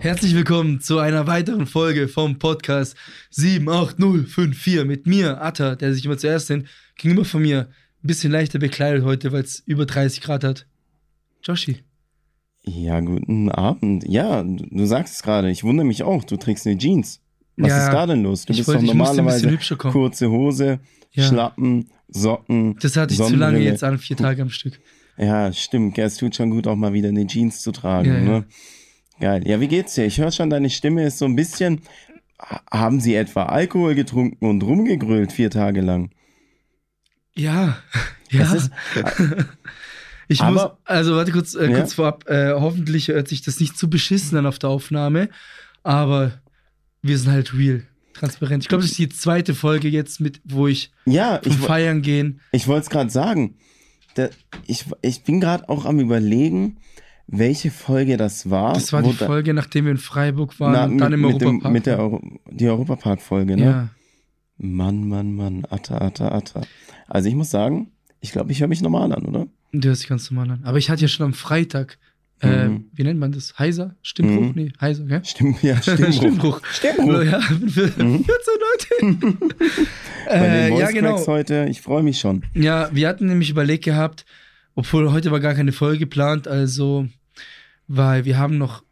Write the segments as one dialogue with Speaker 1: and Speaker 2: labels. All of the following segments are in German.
Speaker 1: Herzlich willkommen zu einer weiteren Folge vom Podcast 78054 mit mir, Atta, der sich immer zuerst nennt. Gegenüber von mir, ein bisschen leichter bekleidet heute, weil es über 30 Grad hat. Joshi.
Speaker 2: Ja, guten Abend. Ja, du sagst es gerade. Ich wundere mich auch. Du trägst eine Jeans. Was
Speaker 1: Ja,
Speaker 2: ist da denn los? Du bist
Speaker 1: wollte-
Speaker 2: doch normalerweise kurze Hose,
Speaker 1: Ja.
Speaker 2: Schlappen, Socken.
Speaker 1: Das hatte ich zu lange jetzt an, vier Tage am Stück.
Speaker 2: Ja, stimmt. Es tut schon gut, auch mal wieder eine Jeans zu tragen.
Speaker 1: Ja, ja.
Speaker 2: Ne? Geil. Ja, wie geht's dir? Ich höre schon, deine Stimme ist so ein bisschen. Ha- Haben Sie etwa Alkohol getrunken und rumgegrölt vier Tage lang?
Speaker 1: Ja, ja.
Speaker 2: ist,
Speaker 1: Ich
Speaker 2: Aber-
Speaker 1: muss, also warte kurz, äh,
Speaker 2: Ja.
Speaker 1: kurz vorab, äh, hoffentlich hört sich das nicht zu beschissen an auf der Aufnahme, aber wir sind halt real, transparent. Ich glaube, das ist die zweite Folge jetzt mit, wo ich
Speaker 2: ja,
Speaker 1: vom
Speaker 2: ich,
Speaker 1: Feiern gehen.
Speaker 2: ich wollte es gerade sagen. Da, ich, ich bin gerade auch am Überlegen, welche Folge das war.
Speaker 1: Das war die Folge, nachdem wir in Freiburg waren
Speaker 2: Na,
Speaker 1: und dann im
Speaker 2: mit, dem,
Speaker 1: Europapark.
Speaker 2: mit der. Euro, die Europapark-Folge, ne?
Speaker 1: ja.
Speaker 2: Mann, Mann, Mann, Atta, Atta, Atta. Also ich muss sagen, ich glaube, ich höre mich normal an, oder?
Speaker 1: Du hörst dich ganz normal an. Aber ich hatte ja schon am Freitag, äh,
Speaker 2: Mhm.
Speaker 1: wie nennt man das? Heiser? Stimmbruch?
Speaker 2: Mhm.
Speaker 1: Nee, heiser, gell?
Speaker 2: Stimmt, ja, Stimmbruch.
Speaker 1: Stimmbruch.
Speaker 2: Stimmbruch.
Speaker 1: Ja, für 14 Leute.
Speaker 2: Bei den
Speaker 1: äh,
Speaker 2: Voice
Speaker 1: ja, genau.
Speaker 2: Heute, ich freue mich schon.
Speaker 1: Ja, wir hatten nämlich überlegt gehabt, obwohl heute war gar keine Folge geplant, also, weil wir haben noch,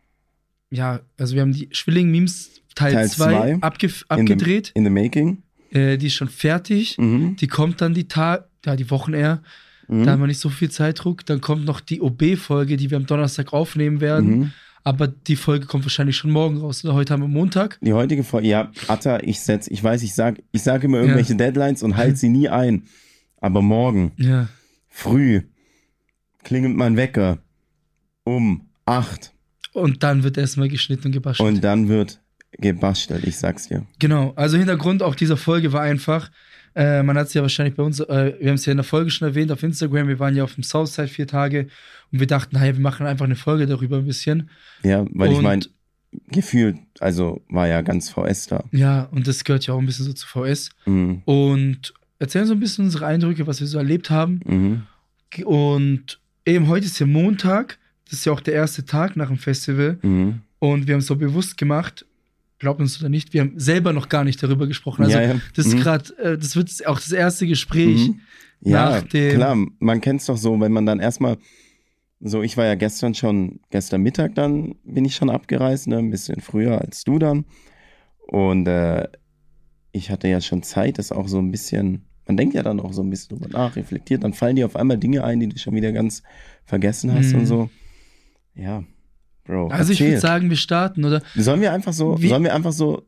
Speaker 1: ja, also wir haben die Schwilling-Memes Teil
Speaker 2: Teil
Speaker 1: 2
Speaker 2: zwei.
Speaker 1: abgef- abgedreht.
Speaker 2: In the making.
Speaker 1: Äh, die ist schon fertig.
Speaker 2: Mhm.
Speaker 1: Die kommt dann die Tag, ja, die Wochen eher.
Speaker 2: Mhm.
Speaker 1: Da haben wir nicht so viel Zeitdruck. Dann kommt noch die OB-Folge, die wir am Donnerstag aufnehmen werden.
Speaker 2: Mhm.
Speaker 1: Aber die Folge kommt wahrscheinlich schon morgen raus. Oder heute haben wir Montag.
Speaker 2: Die heutige Folge, ja, Atta, ich setz, ich weiß, ich sag, ich sage immer irgendwelche Deadlines und halte sie nie ein. Aber morgen,
Speaker 1: Ja.
Speaker 2: früh, klingelt mein Wecker um acht
Speaker 1: Und dann wird erstmal geschnitten und gebastelt.
Speaker 2: und dann wird gebastelt, ich sag's dir.
Speaker 1: Genau, also Hintergrund auch dieser Folge war einfach, äh, man hat es ja wahrscheinlich bei uns, äh, wir haben es ja in der Folge schon erwähnt auf Instagram, wir waren ja auf dem Southside vier Tage und wir dachten, naja, wir machen einfach eine Folge darüber ein bisschen.
Speaker 2: Ja, weil ich
Speaker 1: Und-
Speaker 2: mein, gefühlt, also war ja ganz VS da.
Speaker 1: Ja, und das gehört ja auch ein bisschen so zu VS.
Speaker 2: Mhm.
Speaker 1: Und erzählen so ein bisschen unsere Eindrücke, was wir so erlebt haben.
Speaker 2: Mhm.
Speaker 1: Und eben heute ist ja Montag, das ist ja auch der erste Tag nach dem Festival.
Speaker 2: Mhm.
Speaker 1: Und wir haben es so bewusst gemacht, glaubt uns oder nicht, wir haben selber noch gar nicht darüber gesprochen. Also
Speaker 2: Ja, ja.
Speaker 1: das ist
Speaker 2: Mhm.
Speaker 1: gerade, äh, das wird auch das erste Gespräch.
Speaker 2: Mhm. Ja,
Speaker 1: nach dem-
Speaker 2: klar, man kennt's doch so, wenn man dann erstmal, so ich war ja gestern schon, gestern Mittag dann bin ich schon abgereist, ne, ein bisschen früher als du dann. Und äh, ich hatte ja schon Zeit, das auch so ein bisschen, man denkt ja dann auch so ein bisschen drüber nach, reflektiert, dann fallen dir auf einmal Dinge ein, die du schon wieder ganz vergessen hast
Speaker 1: Mhm.
Speaker 2: und so. Ja, Bro.
Speaker 1: Also ich
Speaker 2: erzähl.
Speaker 1: würde sagen, wir starten, oder?
Speaker 2: Sollen wir einfach so,
Speaker 1: Wie-
Speaker 2: sollen wir einfach so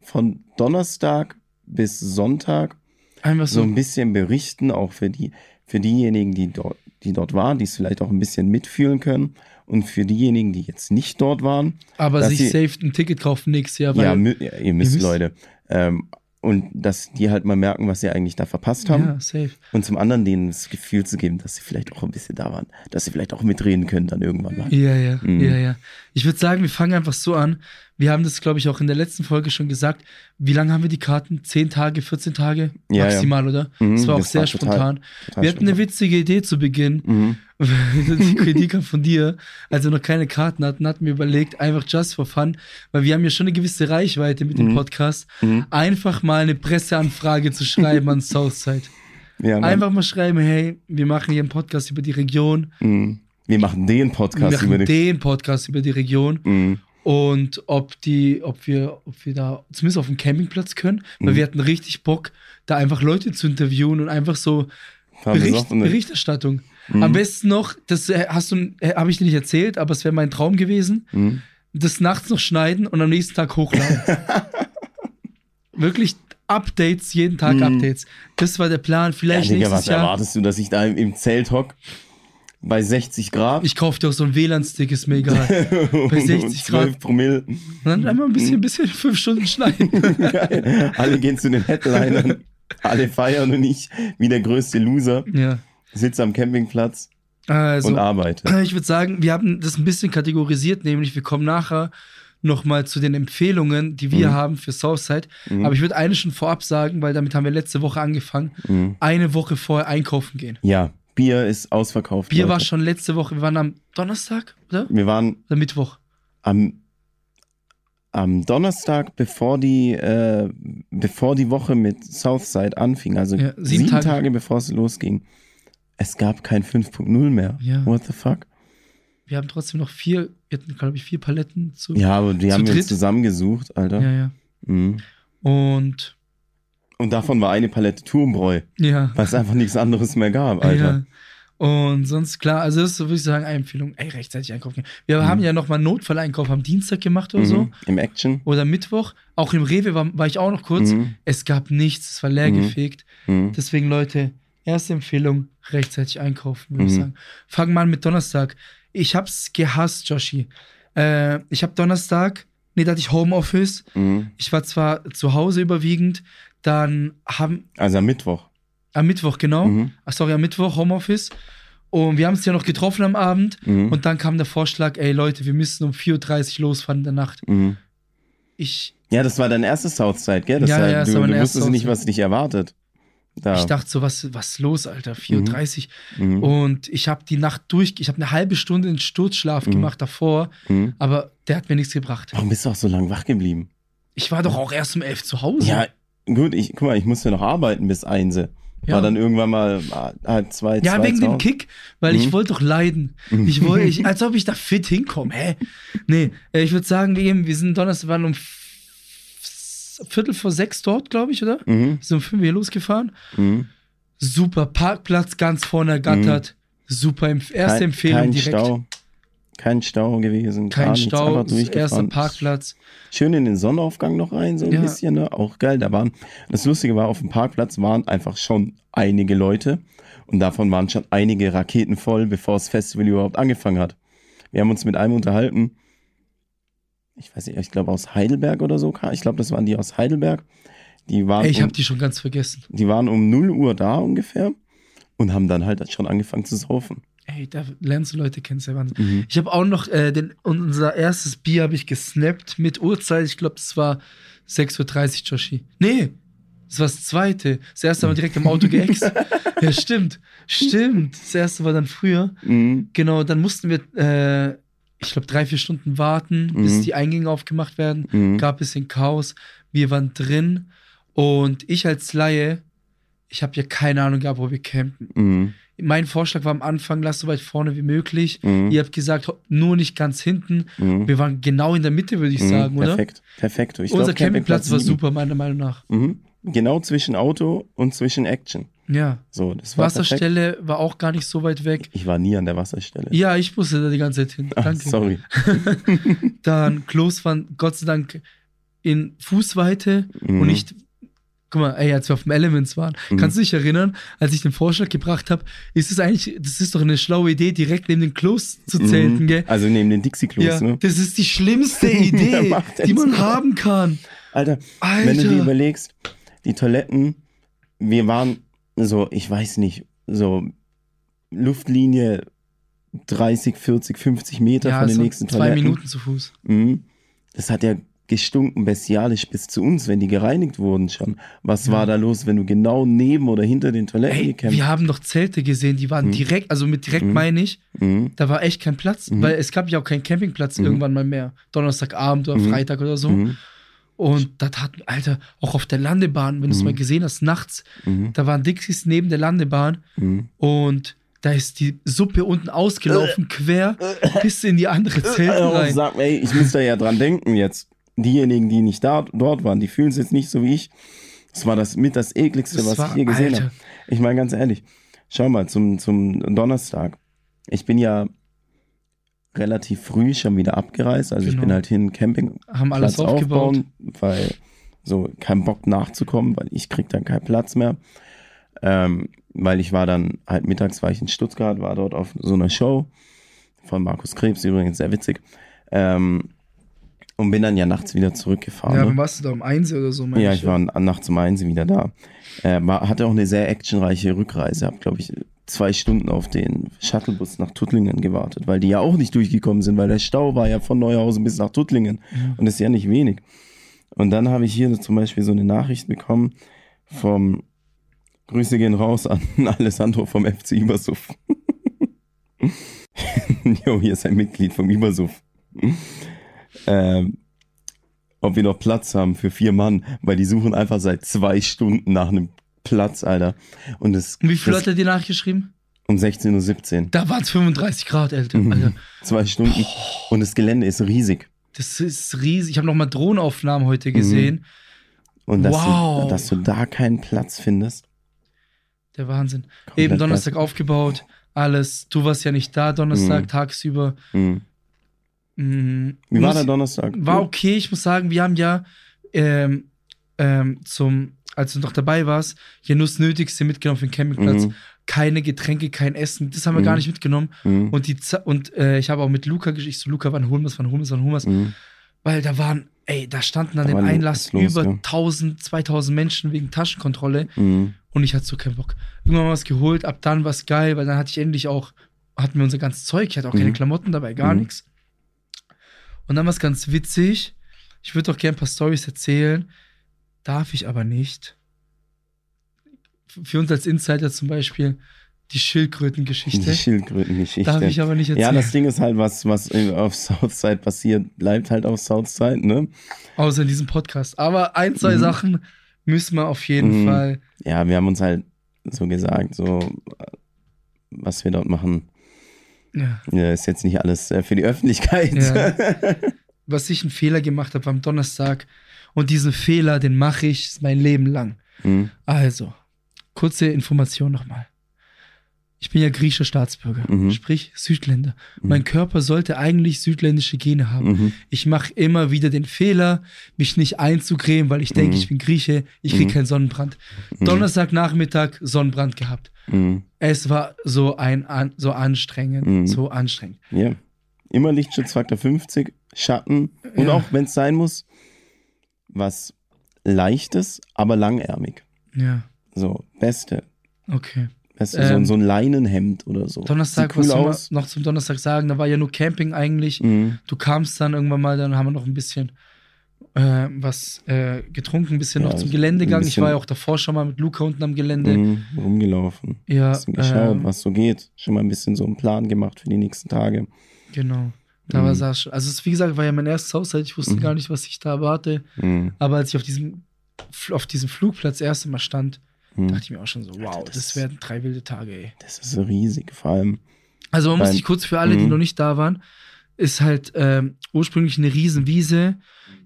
Speaker 2: von Donnerstag bis Sonntag
Speaker 1: Einfach
Speaker 2: so
Speaker 1: so.
Speaker 2: ein bisschen berichten, auch für die, für diejenigen, die dort, die dort waren, die es vielleicht auch ein bisschen mitfühlen können. Und für diejenigen, die jetzt nicht dort waren,
Speaker 1: aber sich
Speaker 2: sie-
Speaker 1: safe ein Ticket kaufen nächstes Jahr, weil
Speaker 2: ja, ihr müsst,
Speaker 1: müsst-
Speaker 2: Leute. Ähm, und dass die halt mal merken, was sie eigentlich da verpasst haben.
Speaker 1: ja, safe.
Speaker 2: Und zum anderen denen das Gefühl zu geben, dass sie vielleicht auch ein bisschen da waren. Dass sie vielleicht auch mitreden können dann irgendwann mal.
Speaker 1: Ja, ja,
Speaker 2: Mhm.
Speaker 1: ja, ja. Ich würde sagen, wir fangen einfach so an. Wir haben das, glaube ich, auch in der letzten Folge schon gesagt. Wie lange haben wir die Karten? 10 Tage, 14 Tage?
Speaker 2: Ja, ja.
Speaker 1: Maximal, oder?
Speaker 2: Mhm,
Speaker 1: das war auch
Speaker 2: das
Speaker 1: sehr
Speaker 2: war total-
Speaker 1: spontan.
Speaker 2: Total
Speaker 1: wir hatten eine witzige Idee zu Beginn.
Speaker 2: Mhm.
Speaker 1: die Kritik von dir, als wir noch keine Karten hatten, hatten wir überlegt, einfach just for fun, weil wir haben ja schon eine gewisse Reichweite mit dem
Speaker 2: Mhm.
Speaker 1: Podcast,
Speaker 2: Mhm.
Speaker 1: einfach mal eine Presseanfrage zu schreiben an Southside.
Speaker 2: Ja.
Speaker 1: Einfach mal schreiben, hey, wir machen hier einen Podcast über die Region,
Speaker 2: Mhm. Wir machen den
Speaker 1: wir
Speaker 2: Podcast über
Speaker 1: machen
Speaker 2: die.
Speaker 1: den Podcast über die Region
Speaker 2: Mhm.
Speaker 1: Und ob die, ob wir, ob wir da zumindest auf dem Campingplatz können, weil
Speaker 2: Mhm.
Speaker 1: wir hatten richtig Bock, da einfach Leute zu interviewen und einfach so Bericht, Berichterstattung.
Speaker 2: Mhm.
Speaker 1: Am besten noch, das äh, hast du, äh, habe ich dir nicht erzählt, aber es wäre mein Traum gewesen,
Speaker 2: Mhm.
Speaker 1: das nachts noch schneiden und am nächsten Tag hochladen. Wirklich Updates, jeden Tag
Speaker 2: Mhm.
Speaker 1: Updates. Das war der Plan.
Speaker 2: Ja,
Speaker 1: Vielleicht
Speaker 2: Digga,
Speaker 1: nächstes
Speaker 2: was
Speaker 1: Jahr.
Speaker 2: erwartest du, dass ich da im- im Zelt hock? Bei 60 Grad?
Speaker 1: Ich kauf dir auch so einen WLAN-Stick, ist mir egal. Bei 60 Grad.
Speaker 2: 12 Promille.
Speaker 1: Und dann einmal ein bisschen, bisschen fünf Stunden schneiden.
Speaker 2: Geil. Alle gehen zu den Headlinern. Alle feiern und ich, wie der größte Loser,
Speaker 1: ja.
Speaker 2: sitze am Campingplatz
Speaker 1: Also,
Speaker 2: und arbeite.
Speaker 1: ich würde sagen, wir haben das ein bisschen kategorisiert, nämlich wir kommen nachher nochmal zu den Empfehlungen, die wir
Speaker 2: Mhm.
Speaker 1: haben für Southside.
Speaker 2: Mhm.
Speaker 1: Aber ich würde eine schon vorab sagen, weil damit haben wir letzte Woche angefangen.
Speaker 2: Mhm.
Speaker 1: Eine Woche vorher einkaufen gehen.
Speaker 2: Ja, Bier ist ausverkauft.
Speaker 1: Bier war
Speaker 2: Leute.
Speaker 1: schon letzte Woche. Wir waren am Donnerstag, oder?
Speaker 2: Wir waren
Speaker 1: Oder Mittwoch.
Speaker 2: am, am Donnerstag, bevor die, äh, bevor die Woche mit Southside anfing, also
Speaker 1: Ja, sieben
Speaker 2: sieben,
Speaker 1: Tage.
Speaker 2: Tage. bevor es losging, es gab kein 5.0 mehr.
Speaker 1: Ja.
Speaker 2: What the fuck?
Speaker 1: Wir haben trotzdem noch vier, wir hatten, glaube ich, vier Paletten zu.
Speaker 2: Ja, aber die haben wir
Speaker 1: dritt?
Speaker 2: uns zusammengesucht, Alter.
Speaker 1: ja. ja.
Speaker 2: Mhm.
Speaker 1: Und
Speaker 2: Und davon war eine Palette Turmbräu,
Speaker 1: ja.
Speaker 2: weil es einfach nichts anderes mehr gab, Alter.
Speaker 1: Ja. Und sonst, klar, also das ist, würde ich sagen, eine Empfehlung. Ey, rechtzeitig einkaufen. Wir
Speaker 2: Mhm.
Speaker 1: haben ja nochmal einen Notfalleinkauf am Dienstag gemacht oder
Speaker 2: Mhm.
Speaker 1: so.
Speaker 2: Im Action.
Speaker 1: Oder Mittwoch. Auch im Rewe war, war ich auch noch kurz.
Speaker 2: Mhm.
Speaker 1: Es gab nichts, es war leer
Speaker 2: Mhm.
Speaker 1: gefegt.
Speaker 2: Mhm.
Speaker 1: Deswegen, Leute, erste Empfehlung, rechtzeitig einkaufen, würde ich
Speaker 2: Mhm.
Speaker 1: sagen. Fangen wir an mit Donnerstag. Ich hab's gehasst, Joshi. Äh, ich hab Donnerstag, nee, da hatte ich Homeoffice. Ich war zwar zu Hause überwiegend, dann haben,
Speaker 2: Also am Mittwoch.
Speaker 1: am Mittwoch, genau.
Speaker 2: Mhm.
Speaker 1: Ach, sorry, am Mittwoch Homeoffice. Und wir haben uns ja noch getroffen am Abend.
Speaker 2: Mhm.
Speaker 1: Und dann kam der Vorschlag, ey Leute, wir müssen um 4.30 Uhr losfahren in der Nacht.
Speaker 2: Mhm.
Speaker 1: Ich,
Speaker 2: Ja, das war dein erstes Southside, gell? Das
Speaker 1: Ja,
Speaker 2: war,
Speaker 1: ja,
Speaker 2: du,
Speaker 1: war
Speaker 2: du wusstest nicht, was dich erwartet. Da.
Speaker 1: ich dachte so, was, was ist los, Alter? 4.30 Uhr.
Speaker 2: Mhm.
Speaker 1: Und ich habe die Nacht durch, ich habe eine halbe Stunde in Sturzschlaf
Speaker 2: Mhm.
Speaker 1: gemacht davor,
Speaker 2: Mhm.
Speaker 1: aber der hat mir nichts gebracht.
Speaker 2: Warum bist du auch so lange wach geblieben?
Speaker 1: Ich war doch auch erst um 11 zu Hause.
Speaker 2: Ja, gut, ich, guck mal, ich musste noch arbeiten bis Einse.
Speaker 1: Ja.
Speaker 2: War dann irgendwann mal ah, halb zwei,
Speaker 1: Ja,
Speaker 2: zwei
Speaker 1: wegen dem. Kick, weil ich
Speaker 2: Mhm.
Speaker 1: wollte doch leiden. Ich wollte, ich, als ob ich da fit hinkomme. Hä? Nee, äh, ich würde sagen, wir, eben, wir sind Donnerstag, waren um Viertel vor sechs dort, glaube ich, oder?
Speaker 2: Mhm.
Speaker 1: Sind um fünf hier losgefahren.
Speaker 2: Mhm.
Speaker 1: Super, Parkplatz ganz vorne ergattert. Super, Empf erste
Speaker 2: Kein,
Speaker 1: Empfehlung
Speaker 2: kein
Speaker 1: direkt.
Speaker 2: Stau. Kein Stau gewesen.
Speaker 1: Kein Stau, erster. Parkplatz.
Speaker 2: Schön in den Sonnenaufgang noch rein, so ein
Speaker 1: Ja.
Speaker 2: bisschen, ne? Auch geil. Da waren, das Lustige war, auf dem Parkplatz waren einfach schon einige Leute und davon waren schon einige Raketen voll, bevor das Festival überhaupt angefangen hat. Wir haben uns mit einem unterhalten, ich weiß nicht, ich glaube aus Heidelberg oder so, ich glaube, das waren die aus Heidelberg. Die waren,
Speaker 1: Ey, ich
Speaker 2: um,
Speaker 1: habe die schon ganz vergessen.
Speaker 2: die waren um 0 Uhr da ungefähr und haben dann halt schon angefangen zu saufen.
Speaker 1: Ey, da lernst du Leute kennen, sehr Wahnsinn.
Speaker 2: Mhm.
Speaker 1: Ich habe auch noch äh, den, unser erstes Bier habe ich gesnappt mit Uhrzeit. Ich glaube, das war 6.30 Uhr, Joshi. Nee, das war das zweite. Das erste haben wir direkt im Auto geäxt. ja, stimmt. Stimmt. Das erste war dann früher.
Speaker 2: Mhm.
Speaker 1: Genau, dann mussten wir, äh, ich glaube, drei, vier Stunden warten, bis
Speaker 2: Mhm.
Speaker 1: die Eingänge aufgemacht werden.
Speaker 2: Mhm.
Speaker 1: Gab ein bisschen Chaos. Wir waren drin und ich als Laie, ich habe ja keine Ahnung gehabt, wo wir campen. Mein Vorschlag war am Anfang, lass so weit vorne wie möglich.
Speaker 2: Mhm.
Speaker 1: Ihr habt gesagt, nur nicht ganz hinten.
Speaker 2: Mhm.
Speaker 1: Wir waren genau in der Mitte, würde ich
Speaker 2: Mhm.
Speaker 1: sagen, oder?
Speaker 2: Perfekt, perfekt. Ich
Speaker 1: Unser
Speaker 2: glaub,
Speaker 1: Campingplatz war super, meiner Meinung nach.
Speaker 2: Mhm. Genau zwischen Auto und zwischen Action.
Speaker 1: Ja.
Speaker 2: So, das war perfekt.
Speaker 1: Wasserstelle war auch gar nicht so weit weg.
Speaker 2: Ich war nie an der Wasserstelle.
Speaker 1: Ja, ich musste da die ganze Zeit hin.
Speaker 2: Ach,
Speaker 1: Danke.
Speaker 2: sorry.
Speaker 1: Dann Klos waren Gott sei Dank in Fußweite
Speaker 2: Mhm.
Speaker 1: und nicht. Guck mal, ey, als wir auf dem Elements waren,
Speaker 2: Mhm.
Speaker 1: kannst du dich erinnern, als ich den Vorschlag gebracht habe, ist es eigentlich, das ist doch eine schlaue Idee, direkt neben den Klos zu zelten,
Speaker 2: Mhm.
Speaker 1: gell?
Speaker 2: Also neben den Dixie-Klos,
Speaker 1: Ja,
Speaker 2: ne?
Speaker 1: das ist die schlimmste Idee, die man haben kann.
Speaker 2: Alter,
Speaker 1: Alter.
Speaker 2: wenn du dir überlegst, die Toiletten, wir waren so, ich weiß nicht, so Luftlinie 30, 40, 50 Meter
Speaker 1: ja,
Speaker 2: von den
Speaker 1: so
Speaker 2: nächsten
Speaker 1: zwei
Speaker 2: Toiletten.
Speaker 1: Minuten zu Fuß.
Speaker 2: Mhm. Das hat ja gestunken bestialisch bis zu uns, wenn die gereinigt wurden schon. Was
Speaker 1: Ja.
Speaker 2: war da los, wenn du genau neben oder hinter den Toiletten
Speaker 1: Ey,
Speaker 2: gekämpft
Speaker 1: wir haben doch Zelte gesehen, die waren
Speaker 2: Mhm.
Speaker 1: direkt, also mit direkt
Speaker 2: Mhm.
Speaker 1: meine ich,
Speaker 2: mhm.
Speaker 1: da war echt kein Platz,
Speaker 2: Mhm.
Speaker 1: weil es gab ja auch keinen Campingplatz
Speaker 2: Mhm.
Speaker 1: irgendwann mal mehr. Donnerstagabend oder
Speaker 2: Mhm.
Speaker 1: Freitag oder so. Und da tat, Alter, auch auf der Landebahn, wenn du es mal gesehen hast, nachts, da waren Dixies neben der Landebahn und da ist die Suppe unten ausgelaufen, quer bis in die andere Zelt
Speaker 2: Äh,
Speaker 1: rein.
Speaker 2: Sag, ey, ich muss da ja dran denken jetzt. Diejenigen, die nicht da, dort waren, die fühlen es jetzt nicht so wie ich. Das war das mit das ekligste,
Speaker 1: Das
Speaker 2: was
Speaker 1: war-
Speaker 2: ich je gesehen habe. Ich meine ganz ehrlich, schau mal zum, zum Donnerstag. Ich bin ja relativ früh schon wieder abgereist. Also ich
Speaker 1: Genau.
Speaker 2: bin halt hin Camping
Speaker 1: Haben alles
Speaker 2: Platz
Speaker 1: aufgebaut.
Speaker 2: aufbauen, weil so kein Bock nachzukommen, weil ich krieg dann keinen Platz mehr. Ähm, weil ich war dann halt mittags war ich in Stuttgart, war dort auf so einer Show von Markus Krebs, übrigens sehr witzig. Ähm, und bin dann ja nachts wieder zurückgefahren.
Speaker 1: Ja,
Speaker 2: ne?
Speaker 1: warst du da? Um eins oder so?
Speaker 2: Ja,
Speaker 1: ich,
Speaker 2: ich war nachts um eins wieder da. Äh, war, hatte auch eine sehr actionreiche Rückreise. Hab, glaube ich, zwei Stunden auf den Shuttlebus nach Tuttlingen gewartet, weil die ja auch nicht durchgekommen sind, weil der Stau war ja von Neuhausen bis nach Tuttlingen.
Speaker 1: Mhm.
Speaker 2: Und das ist ja nicht wenig. Und dann habe ich hier zum Beispiel so eine Nachricht bekommen vom Grüße gehen raus an Alessandro vom FC Übersuff. jo, hier ist ein Mitglied vom Übersuff. Ähm, ob wir noch Platz haben für vier Mann, weil die suchen einfach seit zwei Stunden nach einem Platz, Alter. Und es
Speaker 1: wie viel
Speaker 2: das,
Speaker 1: hat er dir nachgeschrieben?
Speaker 2: um 16.17 Uhr.
Speaker 1: Da waren es 35 Grad, Alter.
Speaker 2: Mhm.
Speaker 1: Alter.
Speaker 2: Zwei Stunden. Und das Gelände ist riesig.
Speaker 1: Das ist riesig. Ich habe nochmal Drohnenaufnahmen heute gesehen.
Speaker 2: Und dass,
Speaker 1: Wow.
Speaker 2: du, dass du da keinen Platz findest.
Speaker 1: Der Wahnsinn.
Speaker 2: komplett
Speaker 1: Eben Donnerstag
Speaker 2: geil.
Speaker 1: aufgebaut. Alles. Du warst ja nicht da Donnerstag,
Speaker 2: Mhm.
Speaker 1: tagsüber.
Speaker 2: Mhm.
Speaker 1: Mhm.
Speaker 2: Wie war der Donnerstag?
Speaker 1: War okay. Ich muss sagen, wir haben ja ähm, ähm, zum, als du noch dabei warst, ja nur das Nötigste mitgenommen für den Campingplatz.
Speaker 2: Mhm.
Speaker 1: Keine Getränke, kein Essen. Das haben wir
Speaker 2: Mhm.
Speaker 1: gar nicht mitgenommen.
Speaker 2: Mhm.
Speaker 1: Und, die, und äh, ich habe auch mit Luca geschickt, so Luca, wann holen wir es, wann holen wir es, wann holen wir es.
Speaker 2: Mhm.
Speaker 1: Weil da waren, ey, da standen an
Speaker 2: Da
Speaker 1: dem Einlass
Speaker 2: los,
Speaker 1: über
Speaker 2: ja.
Speaker 1: 1000, 2000 Menschen wegen Taschenkontrolle.
Speaker 2: Mhm.
Speaker 1: Und ich hatte so keinen Bock. Irgendwann was geholt, ab dann war es geil, weil dann hatte ich endlich auch, hatten wir unser ganzes Zeug, ich hatte auch keine
Speaker 2: Mhm.
Speaker 1: Klamotten dabei, gar nichts. Und dann war es ganz witzig. Ich würde doch gerne ein paar Stories erzählen, darf ich aber nicht. Für uns als Insider zum Beispiel die Schildkrötengeschichte.
Speaker 2: Die Schildkrötengeschichte.
Speaker 1: Darf ich aber nicht erzählen.
Speaker 2: Ja, das Ding ist halt, was, was auf Southside passiert, bleibt halt auf Southside, ne?
Speaker 1: Außer in diesem Podcast. Aber ein, zwei
Speaker 2: Mhm.
Speaker 1: Sachen müssen wir auf jeden
Speaker 2: Mhm.
Speaker 1: Fall.
Speaker 2: Ja, wir haben uns halt so gesagt, so, äh, was wir dort machen,
Speaker 1: Ja.
Speaker 2: ja, ist jetzt nicht alles äh, für die Öffentlichkeit.
Speaker 1: Ja. Was ich einen Fehler gemacht habe am Donnerstag. Und diesen Fehler, den mache ich mein Leben lang.
Speaker 2: Mhm.
Speaker 1: Also, kurze Information nochmal. Ich bin ja griechischer Staatsbürger,
Speaker 2: Mhm.
Speaker 1: sprich Südländer.
Speaker 2: Mhm.
Speaker 1: Mein Körper sollte eigentlich südländische Gene haben.
Speaker 2: Mhm.
Speaker 1: Ich mache immer wieder den Fehler, mich nicht einzucremen, weil ich denke,
Speaker 2: Mhm.
Speaker 1: ich bin Grieche, ich kriege
Speaker 2: Mhm.
Speaker 1: keinen Sonnenbrand.
Speaker 2: Mhm.
Speaker 1: Donnerstagnachmittag Sonnenbrand gehabt. Es war so ein an, so anstrengend, so anstrengend.
Speaker 2: Ja. Immer Lichtschutzfaktor 50, Schatten und
Speaker 1: Ja.
Speaker 2: auch, wenn es sein muss, was Leichtes, aber langärmig.
Speaker 1: Ja,
Speaker 2: So, beste.
Speaker 1: okay.
Speaker 2: Beste so,
Speaker 1: Ähm,
Speaker 2: so ein Leinenhemd oder so.
Speaker 1: Donnerstag,
Speaker 2: cool
Speaker 1: was
Speaker 2: aus.
Speaker 1: noch zum Donnerstag sagen? Da war ja nur Camping eigentlich.
Speaker 2: Mhm.
Speaker 1: Du kamst dann irgendwann mal, dann haben wir noch ein bisschen äh, was äh, getrunken, ein bisschen
Speaker 2: Ja,
Speaker 1: noch zum
Speaker 2: ein
Speaker 1: Gelände gegangen. Ich war ja auch davor schon mal mit Luca unten am Gelände.
Speaker 2: Mhm. Rumgelaufen.
Speaker 1: Ja,
Speaker 2: Bisschen geschaut,
Speaker 1: ähm,
Speaker 2: was so geht. Schon mal ein bisschen so einen Plan gemacht für die nächsten Tage.
Speaker 1: genau. Da
Speaker 2: Mhm.
Speaker 1: war schon. Also, es, wie gesagt, war ja mein erstes Haushalt. Ich wusste
Speaker 2: Mhm.
Speaker 1: gar nicht, was ich da erwarte.
Speaker 2: Mhm.
Speaker 1: Aber als ich auf diesem, auf diesem Flugplatz das erste Mal stand,
Speaker 2: Mhm.
Speaker 1: dachte ich mir auch schon so, wow,
Speaker 2: Alter, das
Speaker 1: das werden drei wilde Tage, ey.
Speaker 2: Das ist so riesig, vor allem.
Speaker 1: Also man muss sich kurz für alle, die
Speaker 2: Mhm.
Speaker 1: noch nicht da waren, ist halt ähm, ursprünglich eine Riesenwiese,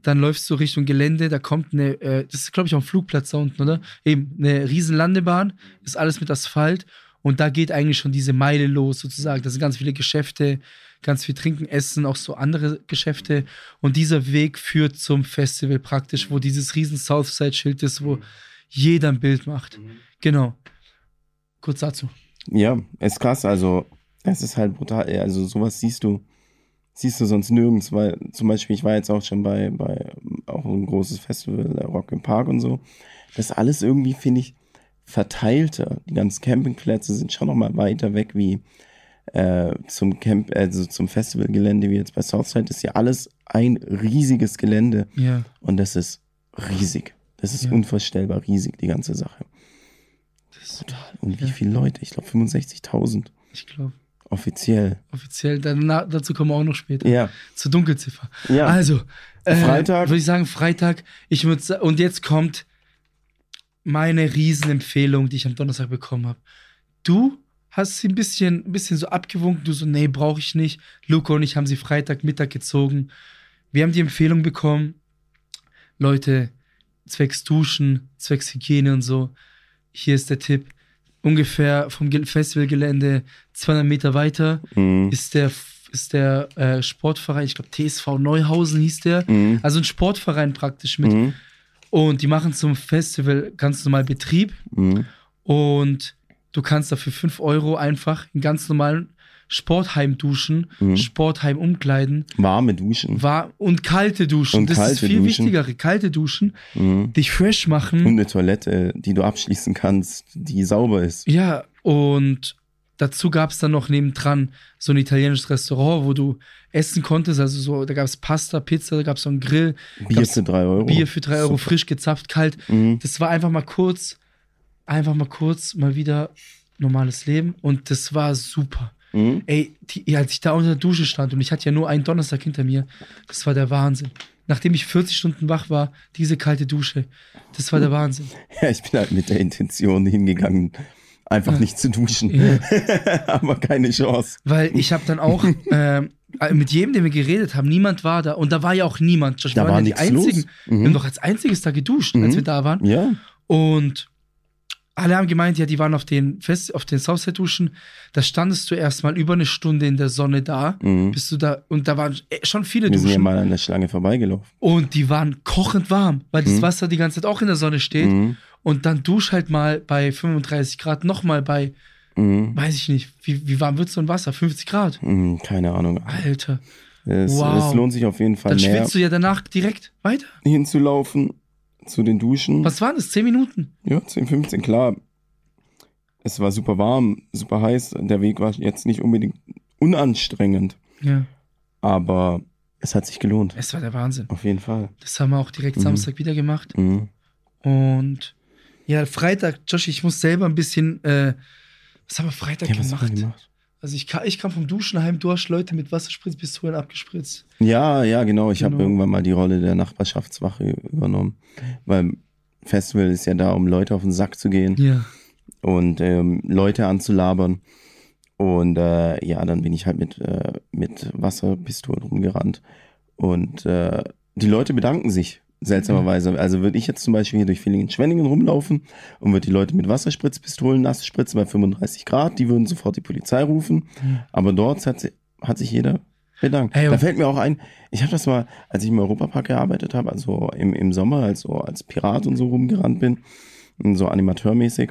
Speaker 1: dann läufst du Richtung Gelände, da kommt eine, äh, das ist glaube ich auch ein Flugplatz da unten, oder? Eben, eine Riesenlandebahn, ist alles mit Asphalt und da geht eigentlich schon diese Meile los sozusagen. Da sind ganz viele Geschäfte, ganz viel Trinken, Essen, auch so andere Geschäfte und dieser Weg führt zum Festival praktisch, wo dieses riesen Southside-Schild ist, wo jeder ein Bild macht. Genau. Kurz dazu.
Speaker 2: Ja, ist krass. Also, es ist halt brutal. Also, sowas siehst du, siehst du sonst nirgends, weil zum Beispiel, ich war jetzt auch schon bei, bei auch ein großes Festival, Rock im Park und so. Das alles irgendwie, finde ich, verteilter. Die ganzen Campingplätze sind schon noch mal weiter weg wie äh, zum Camp, also zum Festivalgelände wie jetzt bei Southside. Das ist ja alles ein riesiges Gelände
Speaker 1: Ja.
Speaker 2: und das ist riesig. Das ist
Speaker 1: Ja.
Speaker 2: unvorstellbar riesig, die ganze Sache. Total. Und wie viele Leute? Ich glaube 65.000
Speaker 1: ich glaube.
Speaker 2: offiziell.
Speaker 1: Offiziell, danach, dazu kommen wir auch noch später.
Speaker 2: Ja,
Speaker 1: Zur Dunkelziffer.
Speaker 2: ja.
Speaker 1: Also, äh,
Speaker 2: Freitag.
Speaker 1: Würde ich sagen, Freitag. Ich würd, sa- und jetzt kommt meine Riesenempfehlung, die ich am Donnerstag bekommen habe. Du hast sie ein bisschen, ein bisschen so abgewunken. Du so, nee, brauche ich nicht. Luca und ich haben sie Freitagmittag gezogen. Wir haben die Empfehlung bekommen, Leute, zwecks Duschen, zwecks Hygiene und so. Hier ist der Tipp. Ungefähr vom Ge- Festivalgelände 200 Meter weiter
Speaker 2: Mhm.
Speaker 1: ist der, ist der äh, Sportverein, ich glaube TSV Neuhausen hieß der.
Speaker 2: Mhm.
Speaker 1: Also ein Sportverein praktisch mit.
Speaker 2: Mhm.
Speaker 1: Und die machen zum Festival ganz normal Betrieb.
Speaker 2: Mhm.
Speaker 1: Und du kannst dafür 5 Euro einfach in ganz normalen Sportheim duschen,
Speaker 2: Mhm.
Speaker 1: Sportheim umkleiden
Speaker 2: Warme Duschen.
Speaker 1: war, und kalte Duschen.
Speaker 2: Und
Speaker 1: das ist
Speaker 2: kalte
Speaker 1: viel
Speaker 2: Duschen.
Speaker 1: wichtigere. Kalte Duschen,
Speaker 2: Mhm.
Speaker 1: dich fresh machen.
Speaker 2: Und eine Toilette, die du abschließen kannst, die sauber ist.
Speaker 1: Ja, und dazu gab es dann noch nebendran so ein italienisches Restaurant, wo du essen konntest. Also so, da gab es Pasta, Pizza, da gab es so einen Grill,
Speaker 2: Bier für 3 Euro.
Speaker 1: Bier für 3 Euro,
Speaker 2: Super.
Speaker 1: frisch gezapft, kalt.
Speaker 2: Mhm.
Speaker 1: Das war einfach mal kurz einfach mal kurz mal wieder normales Leben und das war super.
Speaker 2: Mhm.
Speaker 1: Ey, die, als ich da unter der Dusche stand und ich hatte ja nur einen Donnerstag hinter mir, das war der Wahnsinn. Nachdem ich 40 Stunden wach war, diese kalte Dusche, das war der Wahnsinn.
Speaker 2: Ja, ich bin halt mit der Intention hingegangen, einfach
Speaker 1: Ja.
Speaker 2: nicht zu duschen.
Speaker 1: Ja.
Speaker 2: Aber keine Chance.
Speaker 1: Weil ich habe dann auch ähm, mit jedem, den wir geredet haben, niemand war da und da war ja auch niemand. Josh, wir
Speaker 2: Da
Speaker 1: waren
Speaker 2: war
Speaker 1: ja die einzigen.
Speaker 2: Mhm.
Speaker 1: Wir haben doch als einziges da geduscht, als
Speaker 2: Mhm.
Speaker 1: wir da waren.
Speaker 2: Ja.
Speaker 1: Und alle haben gemeint, ja, die waren auf den Fest, auf den Southside-Duschen. Da standest du erstmal über eine Stunde in der Sonne da,
Speaker 2: Mhm.
Speaker 1: bist du da, und da waren äh, schon viele
Speaker 2: Wir sind ja
Speaker 1: Duschen.
Speaker 2: mal an der Schlange vorbeigelaufen.
Speaker 1: und die waren kochend warm, weil das
Speaker 2: Mhm.
Speaker 1: Wasser die ganze Zeit auch in der Sonne steht.
Speaker 2: Mhm.
Speaker 1: Und dann dusch halt mal bei 35 Grad, nochmal bei,
Speaker 2: Mhm.
Speaker 1: weiß ich nicht, wie, wie warm wird so ein Wasser? 50 Grad?
Speaker 2: Mhm. Keine Ahnung.
Speaker 1: Alter.
Speaker 2: Es,
Speaker 1: Wow.
Speaker 2: es lohnt sich auf jeden Fall
Speaker 1: Dann
Speaker 2: mehr
Speaker 1: schwitzt du ja danach direkt weiter.
Speaker 2: hinzulaufen zu den Duschen.
Speaker 1: Was waren das? 10 Minuten?
Speaker 2: Ja, 10, 15, klar. Es war super warm, super heiß. Der Weg war jetzt nicht unbedingt unanstrengend,
Speaker 1: Ja.
Speaker 2: aber es hat sich gelohnt.
Speaker 1: Es war der Wahnsinn.
Speaker 2: Auf jeden Fall.
Speaker 1: Das haben wir auch direkt
Speaker 2: Mhm.
Speaker 1: Samstag wieder gemacht.
Speaker 2: Mhm.
Speaker 1: Und ja, Freitag, Josh, ich muss selber ein bisschen, äh, was haben wir Freitag
Speaker 2: Ja, was
Speaker 1: gemacht?
Speaker 2: haben wir gemacht?
Speaker 1: Also ich, ka- ich kam vom Duschen heim, du hast Leute mit Wasserspritzpistolen abgespritzt.
Speaker 2: Ja, ja, genau. Ich habe
Speaker 1: Genau.
Speaker 2: irgendwann mal die Rolle der Nachbarschaftswache übernommen. Weil Festival ist ja da, um Leute auf den Sack zu gehen
Speaker 1: Ja.
Speaker 2: und ähm, Leute anzulabern. Und äh, ja, dann bin ich halt mit, äh, mit Wasserpistolen rumgerannt. Und äh, die Leute bedanken sich, seltsamerweise. Also würde ich jetzt zum Beispiel hier durch Villingen-Schwenningen rumlaufen und würde die Leute mit Wasserspritzpistolen nass spritzen bei 35 Grad, die würden sofort die Polizei rufen. Aber dort hat, si- hat sich jeder bedankt.
Speaker 1: Hey,
Speaker 2: da fällt mir auch ein, ich habe das mal, als ich im Europapark gearbeitet habe, also im, im Sommer, also als Pirat und so rumgerannt bin, so animateurmäßig,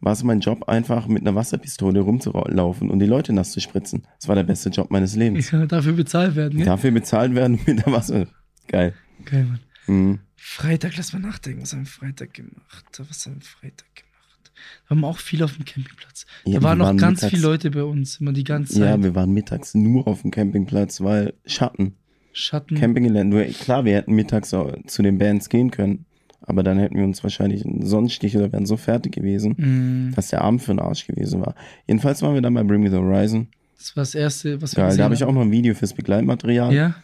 Speaker 2: war es mein Job, einfach mit einer Wasserpistole rumzulaufen und die Leute nass zu spritzen. Das war der beste Job meines Lebens.
Speaker 1: ja dafür bezahlt werden, gell?
Speaker 2: Dafür bezahlt werden mit der Wasser. Geil.
Speaker 1: Geil, Mann.
Speaker 2: Mhm.
Speaker 1: Freitag, lass mal nachdenken, was haben wir Freitag gemacht? Was haben wir Freitag gemacht? Wir auch viel auf dem Campingplatz.
Speaker 2: Ja,
Speaker 1: da waren noch
Speaker 2: waren
Speaker 1: ganz
Speaker 2: mittags-
Speaker 1: viele Leute bei uns, immer die ganze Zeit.
Speaker 2: Ja, wir waren mittags nur auf dem Campingplatz, weil Schatten,
Speaker 1: Schatten.
Speaker 2: Campinggelände. Klar, wir hätten mittags auch zu den Bands gehen können, aber dann hätten wir uns wahrscheinlich einen Sonnenstich oder wären so fertig gewesen,
Speaker 1: Mm,
Speaker 2: dass der Abend für den Arsch gewesen war. Jedenfalls waren wir dann bei Bring Me the Horizon.
Speaker 1: das war das erste, was wir
Speaker 2: Geil, da habe ich auch
Speaker 1: haben.
Speaker 2: noch ein Video fürs Begleitmaterial.
Speaker 1: Ja.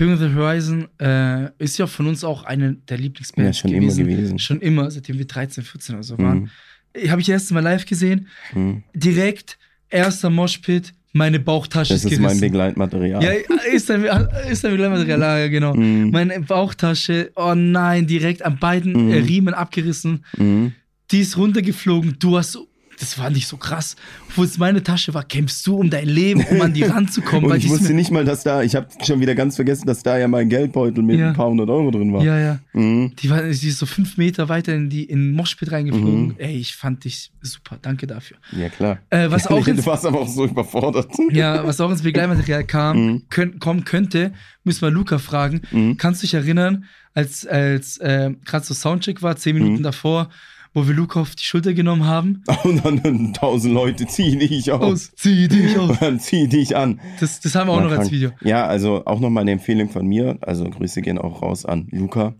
Speaker 1: Bring the Horizon äh, ist ja von uns auch eine der Lieblingsbands
Speaker 2: Ja, schon
Speaker 1: gewesen.
Speaker 2: immer gewesen.
Speaker 1: Schon immer, seitdem wir 13, 14 oder so waren.
Speaker 2: Mhm.
Speaker 1: Habe ich das erste Mal live gesehen.
Speaker 2: Mhm.
Speaker 1: Direkt, erster Moshpit, meine Bauchtasche
Speaker 2: Das
Speaker 1: ist
Speaker 2: ist
Speaker 1: gerissen.
Speaker 2: mein Begleitmaterial.
Speaker 1: Ja, ist ein, ist ein Begleitmaterial, ja, genau.
Speaker 2: Mhm.
Speaker 1: Meine Bauchtasche, oh nein, direkt an beiden
Speaker 2: Mhm.
Speaker 1: äh, Riemen abgerissen.
Speaker 2: Mhm.
Speaker 1: Die ist runtergeflogen. Du hast, das war nicht so krass. Obwohl es meine Tasche war, kämpfst du um dein Leben, um an die ranzukommen.
Speaker 2: Und ich wusste nicht mal, dass da, ich habe schon wieder ganz vergessen, dass da ja mein Geldbeutel mit
Speaker 1: Ja.
Speaker 2: ein paar hundert Euro drin war.
Speaker 1: Ja, ja.
Speaker 2: Mhm.
Speaker 1: Die, war, die ist so fünf Meter weiter in die in den Moshpit reingeflogen.
Speaker 2: Mhm.
Speaker 1: Ey, ich fand dich super. Danke dafür.
Speaker 2: Ja, klar.
Speaker 1: Äh, was auch
Speaker 2: du
Speaker 1: ins,
Speaker 2: warst aber auch so überfordert.
Speaker 1: ja, was auch ins Begleitmaterial kam,
Speaker 2: Mhm.
Speaker 1: könnt, kommen könnte, müssen wir Luca fragen.
Speaker 2: Mhm.
Speaker 1: Kannst du dich erinnern, als, als äh, gerade so Soundcheck war, zehn Minuten
Speaker 2: Mhm.
Speaker 1: davor, wo wir Luca auf die Schulter genommen haben?
Speaker 2: Und dann, dann tausend Leute zieh dich aus.
Speaker 1: Aus, zieh dich aus.
Speaker 2: Und dann zieh dich an.
Speaker 1: Das, das haben wir auch noch als. Video.
Speaker 2: Ja, also auch nochmal eine Empfehlung von mir. Also Grüße gehen auch raus an Luca.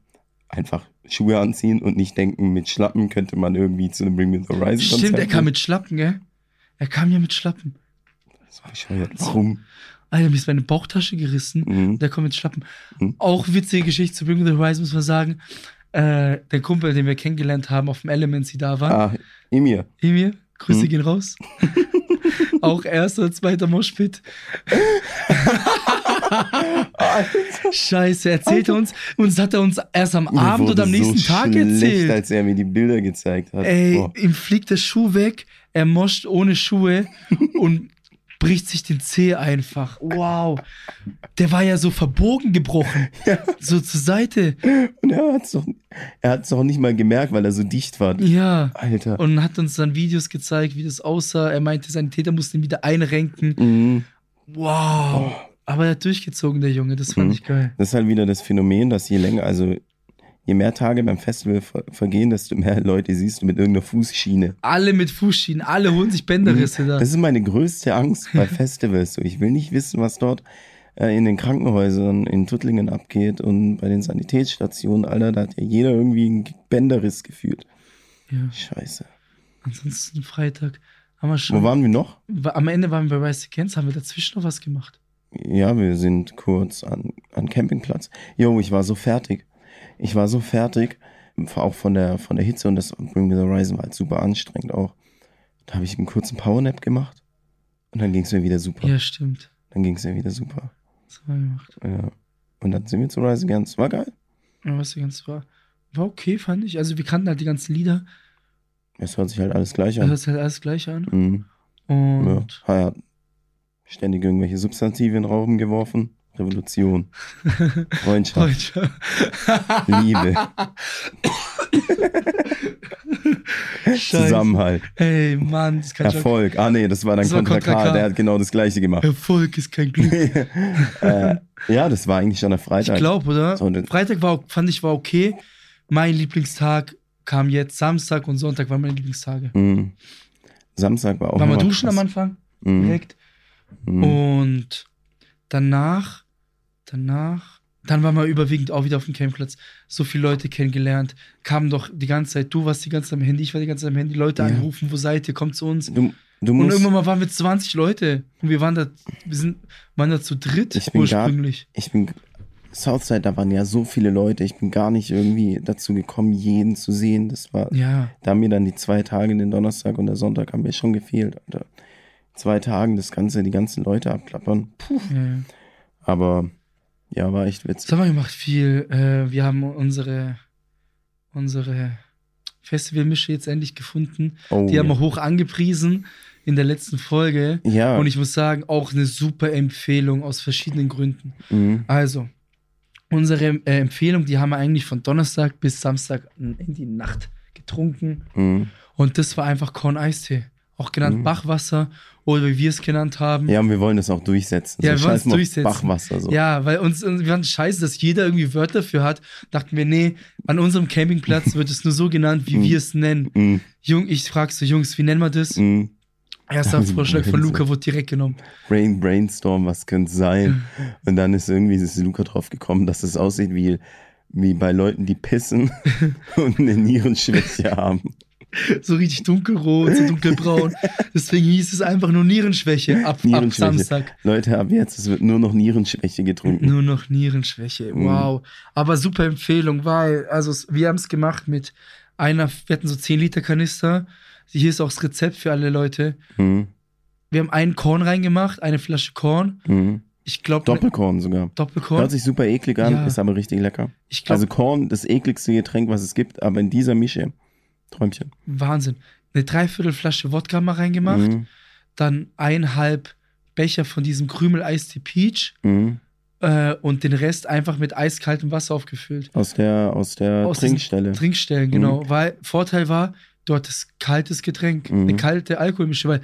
Speaker 2: Einfach Schuhe anziehen und nicht denken, mit Schlappen könnte man irgendwie zu einem Bring Me the Horizon
Speaker 1: Stimmt, er kam mit Schlappen, gell? Er kam ja mit Schlappen.
Speaker 2: So bescheuert. Warum?
Speaker 1: Alter, mir ist meine Bauchtasche gerissen.
Speaker 2: Mhm.
Speaker 1: Der kommt mit Schlappen.
Speaker 2: Mhm.
Speaker 1: Auch witzige Geschichte zu Bring Me the Horizon, muss man sagen. Äh, der Kumpel, den wir kennengelernt haben auf dem Elements, die da war.
Speaker 2: Ah, Emir.
Speaker 1: Emir, Grüße
Speaker 2: Mhm.
Speaker 1: gehen raus. auch erster zweiter Moshpit. Scheiße, erzählt er uns. Uns hat er uns erst am
Speaker 2: Mir
Speaker 1: Abend oder am nächsten
Speaker 2: so
Speaker 1: Tag
Speaker 2: schlecht,
Speaker 1: erzählt.
Speaker 2: als er mir die Bilder gezeigt hat.
Speaker 1: Ey,
Speaker 2: Boah.
Speaker 1: ihm fliegt der Schuh weg, er moscht ohne Schuhe und bricht sich den Zeh einfach. Wow. Der war ja so verbogen gebrochen. So zur Seite.
Speaker 2: Und er hat's doch, er hat's doch nicht mal gemerkt, weil er so dicht war.
Speaker 1: Ja.
Speaker 2: Alter.
Speaker 1: Und hat uns dann Videos gezeigt, wie das aussah. Er meinte, seine Täter mussten ihn wieder einrenken.
Speaker 2: Mhm.
Speaker 1: Wow. Aber er hat durchgezogen, der Junge. Das fand
Speaker 2: Mhm.
Speaker 1: ich geil.
Speaker 2: Das ist halt wieder das Phänomen, dass je länger, also je mehr Tage beim Festival ver vergehen, desto mehr Leute siehst du mit irgendeiner Fußschiene.
Speaker 1: Alle mit Fußschienen, alle holen sich Bänderrisse da.
Speaker 2: Mhm. Das ist meine größte Angst bei Festivals. So, ich will nicht wissen, was dort äh, in den Krankenhäusern in Tuttlingen abgeht und bei den Sanitätsstationen. Alter, da hat ja jeder irgendwie einen Bänderriss gefühlt.
Speaker 1: Ja.
Speaker 2: Scheiße.
Speaker 1: ansonsten Freitag haben wir schon.
Speaker 2: Wo waren wir noch?
Speaker 1: Am Ende waren wir bei Rise Against, haben wir dazwischen noch was gemacht.
Speaker 2: Ja, wir sind kurz an, an Campingplatz. Jo, ich war so fertig. Ich war so fertig, auch von der, von der Hitze und das Bring Me the Horizon war halt super anstrengend auch. Da habe ich einen kurzen Powernap gemacht und dann ging es mir wieder super.
Speaker 1: Ja, stimmt.
Speaker 2: Dann ging es mir wieder super.
Speaker 1: Das haben wir gemacht.
Speaker 2: Ja. Und dann sind wir zu Rise Against. War geil.
Speaker 1: Ja, was ganz war. War okay, fand ich. Also wir kannten halt die ganzen Lieder.
Speaker 2: Es hört sich halt alles gleich an.
Speaker 1: hört sich halt alles gleich an.
Speaker 2: Mhm. Ja.
Speaker 1: Und
Speaker 2: Er hat ständig irgendwelche Substantive in den Raum geworfen. Revolution. Freundschaft.
Speaker 1: Deutscher.
Speaker 2: Liebe. Zusammenhalt.
Speaker 1: Ey, Mann, das kann.
Speaker 2: Erfolg. Ah, nee, das war dann
Speaker 1: Das war
Speaker 2: Contra K.
Speaker 1: K.
Speaker 2: Der hat genau das Gleiche gemacht.
Speaker 1: Erfolg ist kein Glück.
Speaker 2: äh, ja, das war eigentlich schon der
Speaker 1: Ich
Speaker 2: Freitag.
Speaker 1: glaube, oder?
Speaker 2: So,
Speaker 1: Freitag war, fand ich war okay. Mein Lieblingstag kam jetzt Samstag und Sonntag waren meine Lieblingstage.
Speaker 2: Mhm. Samstag war auch
Speaker 1: wir
Speaker 2: nochmal
Speaker 1: duschen
Speaker 2: krass.
Speaker 1: am Anfang
Speaker 2: Mhm.
Speaker 1: direkt.
Speaker 2: Mhm.
Speaker 1: Und danach, danach, dann waren wir überwiegend auch wieder auf dem Campingplatz. So viele Leute kennengelernt. Kamen doch die ganze Zeit, du warst die ganze Zeit am Handy, ich war die ganze Zeit am Handy, Leute
Speaker 2: Ja.
Speaker 1: angerufen, wo seid ihr, kommt zu uns.
Speaker 2: Du, du
Speaker 1: Und irgendwann mal waren wir 20 Leute. Und wir waren da, wir sind, waren da zu dritt
Speaker 2: Ich bin gar-
Speaker 1: ursprünglich.
Speaker 2: ich bin, Southside, da waren ja so viele Leute. Ich bin gar nicht irgendwie dazu gekommen, jeden zu sehen. Das war,
Speaker 1: Ja,
Speaker 2: da haben mir dann die zwei Tage, den Donnerstag und der Sonntag, haben mir schon gefehlt. Alter. Zwei Tagen das Ganze, die ganzen Leute abklappern. Puh.
Speaker 1: ja.
Speaker 2: Aber ja, war echt witzig.
Speaker 1: haben wir gemacht? Viel. Äh, wir haben unsere, unsere Festivalmische jetzt endlich gefunden.
Speaker 2: Oh,
Speaker 1: Die haben wir hoch angepriesen in der letzten Folge.
Speaker 2: ja.
Speaker 1: Und ich muss sagen, auch eine super Empfehlung aus verschiedenen Gründen.
Speaker 2: mhm.
Speaker 1: Also, unsere äh, Empfehlung, die haben wir eigentlich von Donnerstag bis Samstag in die Nacht getrunken.
Speaker 2: Mhm.
Speaker 1: Und das war einfach Korn-Eistee. Auch genannt
Speaker 2: Mhm.
Speaker 1: Bachwasser oder wie wir es genannt haben.
Speaker 2: Ja, und wir wollen das auch durchsetzen.
Speaker 1: Ja,
Speaker 2: so
Speaker 1: wir wollen es durchsetzen.
Speaker 2: Bachwasser so.
Speaker 1: Ja, weil uns, wir fanden scheiße, dass jeder irgendwie Wörter dafür hat. Dachten wir, nee, an unserem Campingplatz wird es nur so genannt, wie wir es nennen.
Speaker 2: Mhm.
Speaker 1: Jung, ich frag so, Jungs, wie nennen wir das?
Speaker 2: Mhm.
Speaker 1: Erster Vorschlag von. Luca wurde direkt genommen.
Speaker 2: Brain, Brainstorm, was könnte sein? Und dann ist irgendwie ist Luca drauf gekommen, dass es aussieht wie, wie bei Leuten, die pissen und eine Nierenschwäche haben.
Speaker 1: So richtig dunkelrot, so dunkelbraun. Deswegen hieß es einfach nur Nierenschwäche ab, ab
Speaker 2: Nierenschwäche.
Speaker 1: Samstag.
Speaker 2: Leute, ab jetzt, es wird nur noch Nierenschwäche getrunken.
Speaker 1: Nur noch Nierenschwäche.
Speaker 2: Mhm.
Speaker 1: Wow. Aber super Empfehlung, weil, also wir haben es gemacht mit einer, wir hatten so 10 Liter Kanister. Hier ist auch das Rezept für alle Leute.
Speaker 2: Mhm.
Speaker 1: Wir haben einen Korn reingemacht, eine Flasche Korn.
Speaker 2: Mhm.
Speaker 1: Ich glaube,
Speaker 2: Doppelkorn sogar.
Speaker 1: Doppelkorn.
Speaker 2: Hört sich super eklig an,
Speaker 1: Ja.
Speaker 2: ist aber richtig lecker.
Speaker 1: Ich glaube,
Speaker 2: Also Korn, das ekligste Getränk, was es gibt, aber in dieser Mische, Träumchen.
Speaker 1: Wahnsinn. Eine Dreiviertelflasche Wodka mal reingemacht.
Speaker 2: Mhm.
Speaker 1: Dann eineinhalb Becher von diesem Krümel Eistee Peach.
Speaker 2: Mhm.
Speaker 1: Äh, und den Rest einfach mit eiskaltem Wasser aufgefüllt.
Speaker 2: Aus der, aus der
Speaker 1: Aus
Speaker 2: Trinkstelle.
Speaker 1: Trinkstellen, genau. Weil Vorteil war, du hattest kaltes Getränk,
Speaker 2: Mhm.
Speaker 1: eine kalte Alkoholmische, weil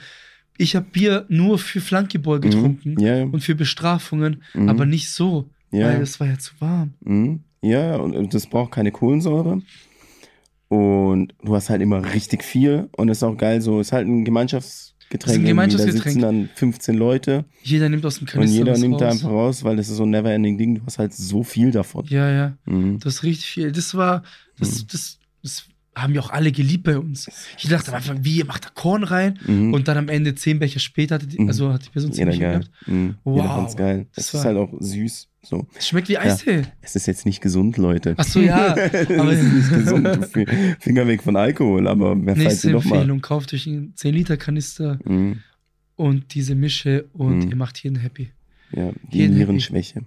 Speaker 1: ich habe Bier nur für Flankeball getrunken
Speaker 2: Mhm. Ja, ja.
Speaker 1: und für Bestrafungen,
Speaker 2: Mhm.
Speaker 1: aber nicht so,
Speaker 2: ja.
Speaker 1: weil es war ja zu warm.
Speaker 2: Mhm. Ja, und und das braucht keine Kohlensäure. Und du hast halt immer richtig viel. Und ist auch geil, so ist halt ein Gemeinschaftsgetränk.
Speaker 1: Ist ein. Gemeinschaftsgetränk.
Speaker 2: Da sitzen dann 15 Leute
Speaker 1: Jeder nimmt aus dem
Speaker 2: und
Speaker 1: Kanister
Speaker 2: jeder
Speaker 1: was
Speaker 2: nimmt da
Speaker 1: raus.
Speaker 2: einfach raus, weil das ist so ein never-ending Ding. Du hast halt so viel davon.
Speaker 1: Ja, ja,
Speaker 2: Mhm.
Speaker 1: das ist richtig viel. Das war, das,
Speaker 2: Mhm.
Speaker 1: das, das haben ja auch alle geliebt bei uns. Ich dachte am Anfang, wie, ihr macht da Korn rein?
Speaker 2: Mhm.
Speaker 1: Und dann am Ende zehn Becher später, hatte die,
Speaker 2: Mhm.
Speaker 1: also hat die Person zehn
Speaker 2: Jeder
Speaker 1: Becher gehabt.
Speaker 2: Mhm.
Speaker 1: Wow.
Speaker 2: Jeder geil.
Speaker 1: Das war-
Speaker 2: ist halt auch süß. So.
Speaker 1: Es schmeckt wie Eistee.
Speaker 2: Es ist jetzt nicht gesund, Leute.
Speaker 1: Ach so, ja.
Speaker 2: es
Speaker 1: aber-
Speaker 2: ist nicht gesund. Finger weg von Alkohol, aber wer falls
Speaker 1: Nächste
Speaker 2: ihr doch mal.
Speaker 1: Empfehlung, kauft euch einen 10 Liter Kanister
Speaker 2: Mhm.
Speaker 1: und diese Mische und
Speaker 2: Mhm.
Speaker 1: ihr macht jeden happy.
Speaker 2: Ja, die
Speaker 1: Jeden
Speaker 2: Nierenschwäche.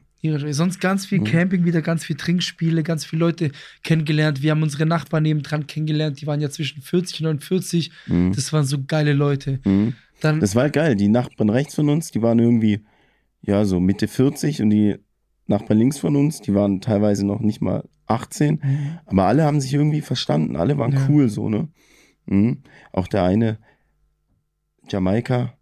Speaker 1: Sonst ganz viel
Speaker 2: Mhm.
Speaker 1: Camping, wieder ganz viel Trinkspiele, ganz viele Leute kennengelernt. Wir haben unsere Nachbarn nebendran kennengelernt, die waren ja zwischen 40 und 49.
Speaker 2: Mhm.
Speaker 1: Das waren so geile Leute.
Speaker 2: Mhm.
Speaker 1: Dann,
Speaker 2: Das war geil. Die Nachbarn rechts von uns, die waren irgendwie, ja, so Mitte 40 und die Nachbarn links von uns, die waren teilweise noch nicht mal 18.
Speaker 1: Mhm.
Speaker 2: Aber alle haben sich irgendwie verstanden. Alle waren
Speaker 1: Ja.
Speaker 2: cool so, ne? Mhm. Auch der eine, Jamaika,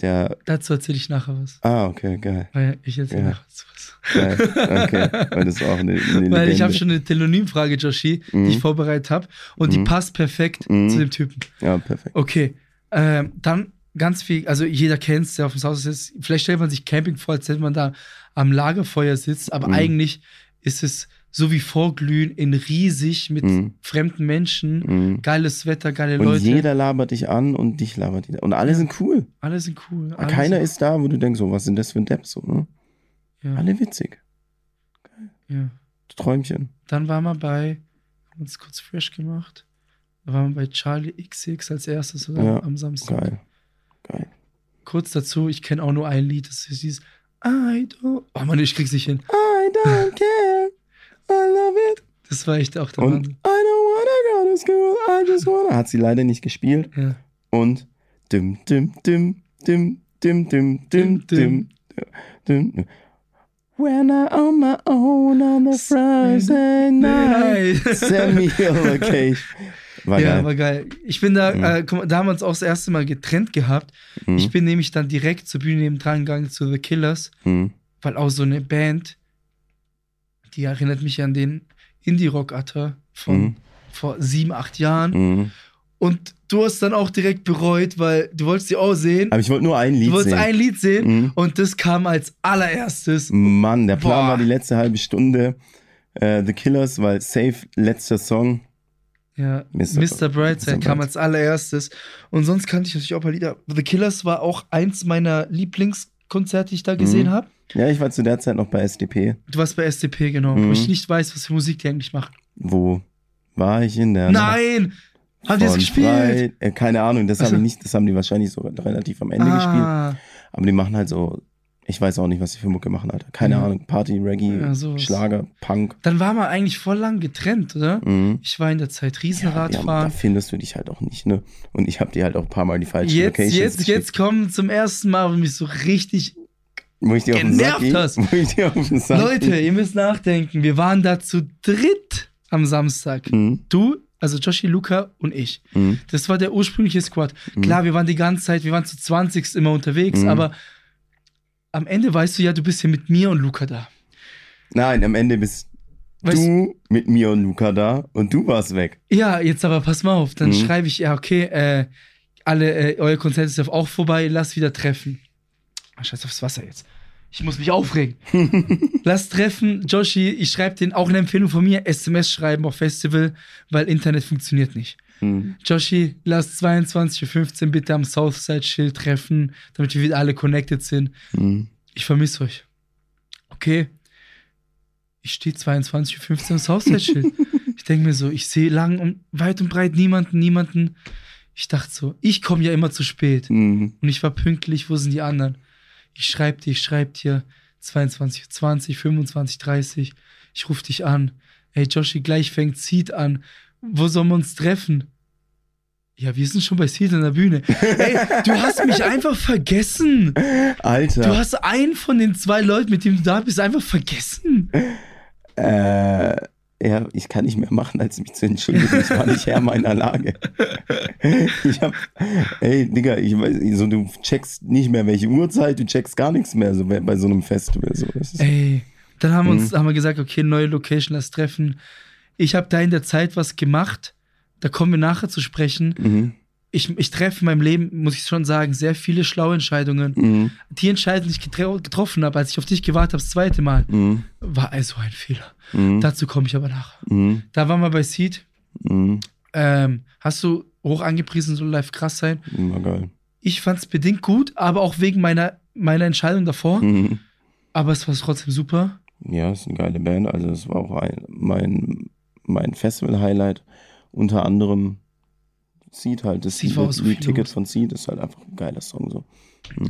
Speaker 2: der,
Speaker 1: dazu erzähle ich nachher was.
Speaker 2: ah, okay, geil.
Speaker 1: Weil ich erzähle
Speaker 2: Ja.
Speaker 1: nachher was.
Speaker 2: geil. Okay, weil das auch eine, eine
Speaker 1: Weil ich habe schon eine Telonymfrage, Joshi,
Speaker 2: Mhm.
Speaker 1: die ich vorbereitet habe. Und die
Speaker 2: Mhm.
Speaker 1: passt perfekt
Speaker 2: Mhm.
Speaker 1: zu dem Typen.
Speaker 2: Ja, perfekt.
Speaker 1: Okay, ähm, dann ganz viel, also jeder kennt es, der auf dem Haus ist. Vielleicht stellt man sich Camping vor, als wenn man da am Lagerfeuer sitzt, aber
Speaker 2: Mhm.
Speaker 1: eigentlich ist es so wie vorglühen in riesig mit
Speaker 2: Mhm.
Speaker 1: fremden Menschen.
Speaker 2: Mhm.
Speaker 1: Geiles Wetter, geile
Speaker 2: Und
Speaker 1: Leute.
Speaker 2: jeder labert dich an und dich labert jeder. Und alle
Speaker 1: Ja.
Speaker 2: sind cool.
Speaker 1: alle sind cool. Alle
Speaker 2: Keiner
Speaker 1: sind,
Speaker 2: ist da, wo du denkst, so, was sind das für ein Depp so, ne?
Speaker 1: ja,
Speaker 2: Alle witzig.
Speaker 1: ja.
Speaker 2: Träumchen.
Speaker 1: Dann waren wir bei, haben uns kurz fresh gemacht. Da waren wir bei Charlie XX als erstes oder?
Speaker 2: Ja,
Speaker 1: am Samstag.
Speaker 2: Geil. Geil.
Speaker 1: Kurz dazu, ich kenne auch nur ein Lied, das ist dieses I don't. Oh Mann, ich krieg's nicht hin.
Speaker 2: I don't care. I love it.
Speaker 1: Das war echt auch der
Speaker 2: Und I
Speaker 1: Wahnsinn.
Speaker 2: don't wanna go to school. I just wanna. Hat sie leider nicht gespielt.
Speaker 1: Ja.
Speaker 2: Und dim, dim, dim, dim, dim, dim, dim, dim, dim. When I on my own on the Friday night. Send me your location. War
Speaker 1: ja,
Speaker 2: geil.
Speaker 1: war geil. Ich bin da,
Speaker 2: Mhm.
Speaker 1: äh, da haben wir uns auch das erste Mal getrennt gehabt.
Speaker 2: Mhm.
Speaker 1: Ich bin nämlich dann direkt zur Bühne nebendran gegangen zu The Killers,
Speaker 2: Mhm.
Speaker 1: weil auch so eine Band, die erinnert mich an den Indie-Rock-Atter von
Speaker 2: Mhm.
Speaker 1: vor sieben, acht Jahren.
Speaker 2: Mhm.
Speaker 1: Und du hast dann auch direkt bereut, weil du wolltest sie auch sehen.
Speaker 2: Aber ich wollte nur ein Lied
Speaker 1: du wolltest
Speaker 2: sehen.
Speaker 1: ein Lied sehen
Speaker 2: Mhm.
Speaker 1: und das kam als allererstes.
Speaker 2: Mann, der Plan
Speaker 1: Boah.
Speaker 2: war die letzte halbe Stunde. Äh, The Killers, weil safe letzter Song.
Speaker 1: Ja,
Speaker 2: Mr.
Speaker 1: Mr. Brightside kam als allererstes. Und sonst kannte ich natürlich auch ein paar Lieder. The Killers war auch eins meiner Lieblingskonzerte, die ich da gesehen
Speaker 2: Mhm.
Speaker 1: habe.
Speaker 2: Ja, ich war zu der Zeit noch bei SDP.
Speaker 1: Du warst bei SDP, genau.
Speaker 2: Mhm.
Speaker 1: Wo ich nicht weiß, was für Musik die eigentlich machen.
Speaker 2: Wo war ich in der Nacht
Speaker 1: Nein! Haben die das gespielt?
Speaker 2: Frei- Äh, keine Ahnung, das
Speaker 1: Ach so.
Speaker 2: habe ich nicht, das haben die wahrscheinlich so relativ am Ende gespielt.
Speaker 1: ah,
Speaker 2: Aber die machen halt so, ich weiß auch nicht, was die für Mucke machen, Alter. Keine
Speaker 1: Ja.
Speaker 2: Ahnung, Party, Reggae,
Speaker 1: Ja.
Speaker 2: Schlager, Punk.
Speaker 1: Dann waren wir eigentlich voll lang getrennt, oder?
Speaker 2: Mhm.
Speaker 1: Ich war in der Zeit
Speaker 2: Ja,
Speaker 1: Riesenrad
Speaker 2: ja, da findest du dich halt auch nicht, ne? Und ich habe dir halt auch ein paar Mal die falschen
Speaker 1: Jetzt,
Speaker 2: Locations
Speaker 1: jetzt,
Speaker 2: geschickt,
Speaker 1: jetzt kommen zum ersten Mal, wo mich so richtig.
Speaker 2: wo ich dir auf den Sack
Speaker 1: hast.
Speaker 2: Wo ich dir auf den Sack
Speaker 1: Leute, ihr müsst nachdenken. Wir waren da zu dritt am Samstag.
Speaker 2: Mhm.
Speaker 1: Du, also Joshi, Luca und ich.
Speaker 2: Mhm.
Speaker 1: Das war der ursprüngliche Squad.
Speaker 2: Mhm.
Speaker 1: Klar, wir waren die ganze Zeit, wir waren zu 20 immer unterwegs,
Speaker 2: Mhm.
Speaker 1: aber am Ende weißt du ja, du bist ja mit mir und Luca da.
Speaker 2: Nein, am Ende bist
Speaker 1: Weißt
Speaker 2: du mit mir und Luca da und du warst weg.
Speaker 1: Ja, jetzt aber pass mal auf. Dann
Speaker 2: Mhm.
Speaker 1: schreibe ich, ja, okay, äh, alle, äh, euer Konzert ist ja auch vorbei, lass wieder treffen. Ach, scheiß aufs Wasser jetzt. Ich muss mich aufregen. lass treffen, Joshi, ich schreibe den auch eine Empfehlung von mir, SMS schreiben auf Festival, weil Internet funktioniert nicht.
Speaker 2: Mhm.
Speaker 1: Joshi, lass 22.15 Uhr bitte am Southside-Schild treffen, damit wir wieder alle connected sind.
Speaker 2: Mhm.
Speaker 1: Ich vermisse euch. Okay. Ich stehe 22.15 Uhr am Southside-Schild. ich denke mir so, ich sehe lang und weit und breit niemanden, niemanden. Ich dachte so, ich komme ja immer zu spät.
Speaker 2: Mhm.
Speaker 1: Und ich war pünktlich, wo sind die anderen? Ich schreibe dir, ich schreibe dir 22.20 25.30 Ich rufe dich an. Ey, Joshi, gleich fängt Seed an. Wo sollen wir uns treffen? Ja, wir sind schon bei Seed an der Bühne. Ey, du hast mich einfach vergessen.
Speaker 2: Alter.
Speaker 1: Du hast einen von den zwei Leuten, mit dem du da bist, einfach vergessen.
Speaker 2: Äh, ja, ich kann nicht mehr machen, als mich zu entschuldigen. Ich war nicht Herr meiner Lage. Ich hab, ey, Digga, ich weiß, so, du checkst nicht mehr welche Uhrzeit, du checkst gar nichts mehr so bei, so einem Festival. So. Das
Speaker 1: Ey, dann haben wir
Speaker 2: Mhm.
Speaker 1: uns haben wir gesagt, okay, neue Location, lass treffen. Ich habe da in der Zeit was gemacht. Da kommen wir nachher zu sprechen.
Speaker 2: mhm,
Speaker 1: Ich, ich treffe in meinem Leben, muss ich schon sagen, sehr viele schlaue Entscheidungen.
Speaker 2: mhm,
Speaker 1: Die Entscheidung, die ich getro getroffen habe, als ich auf dich gewartet habe, das zweite Mal,
Speaker 2: mhm,
Speaker 1: war also ein Fehler.
Speaker 2: mhm,
Speaker 1: Dazu komme ich aber nach.
Speaker 2: mhm,
Speaker 1: Da waren wir bei Seed.
Speaker 2: mhm,
Speaker 1: Ähm, hast du hoch angepriesen, soll live krass sein?
Speaker 2: war geil.
Speaker 1: Ich fand es bedingt gut, aber auch wegen meiner, meiner Entscheidung davor. Aber es war trotzdem super.
Speaker 2: Ja, ist eine geile Band. Also es war auch ein, mein, mein Festival-Highlight. Unter anderem Seed halt. Das
Speaker 1: Seed war so viel
Speaker 2: Ticket
Speaker 1: los.
Speaker 2: von Seed ist halt einfach ein geiler Song so.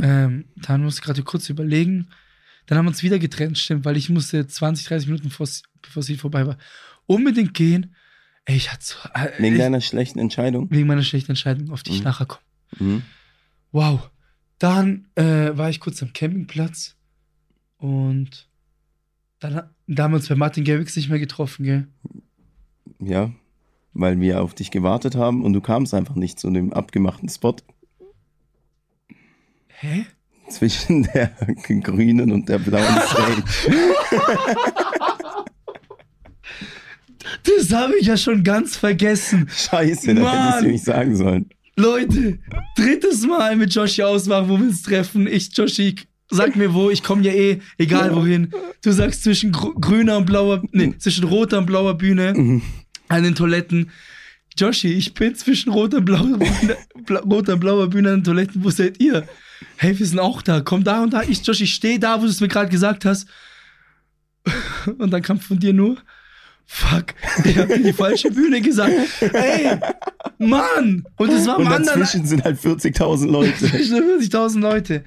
Speaker 1: Ähm, dann musste ich gerade kurz überlegen. Dann haben wir uns wieder getrennt, stimmt, weil ich musste 20, 30 Minuten bevor es- bevor sie vorbei war, unbedingt gehen. Ey, ich hatte so, äh,
Speaker 2: Wegen
Speaker 1: ich,
Speaker 2: deiner schlechten Entscheidung.
Speaker 1: wegen meiner schlechten Entscheidung, auf die ich
Speaker 2: Mhm.
Speaker 1: nachher komme.
Speaker 2: Mhm.
Speaker 1: Wow. Dann äh, war ich kurz am Campingplatz und dann da haben wir uns bei Martin Garrix nicht mehr getroffen, gell?
Speaker 2: Ja, weil wir auf dich gewartet haben und du kamst einfach nicht zu dem abgemachten Spot
Speaker 1: Hä?
Speaker 2: zwischen der grünen und der blauen Stage.
Speaker 1: Das habe ich ja schon ganz vergessen.
Speaker 2: Scheiße, da hätte ich
Speaker 1: Mann.
Speaker 2: dir nicht sagen sollen.
Speaker 1: Leute, drittes Mal mit Joshi ausmachen, wo wir uns treffen. Ich, Joshi, sag mir wo, ich komme ja eh, egal wohin. Du sagst zwischen gr- grüner und blauer, nee, zwischen roter und blauer Bühne
Speaker 2: Mhm.
Speaker 1: An den Toiletten. Joshi, ich bin zwischen roter und blauer Bühne, bla, roter und blauer Bühne an den Toiletten. Wo seid ihr? Hey, wir sind auch da. Komm da und da. Ich, Joshi, ich stehe da, wo du es mir gerade gesagt hast. Und dann kam von dir nur, fuck, ich hab dir die falsche Bühne gesagt. Ey, Mann! Und es war am
Speaker 2: Und
Speaker 1: anderen
Speaker 2: dazwischen sind halt 40.000 Leute.
Speaker 1: zwischen 40.000 Leute.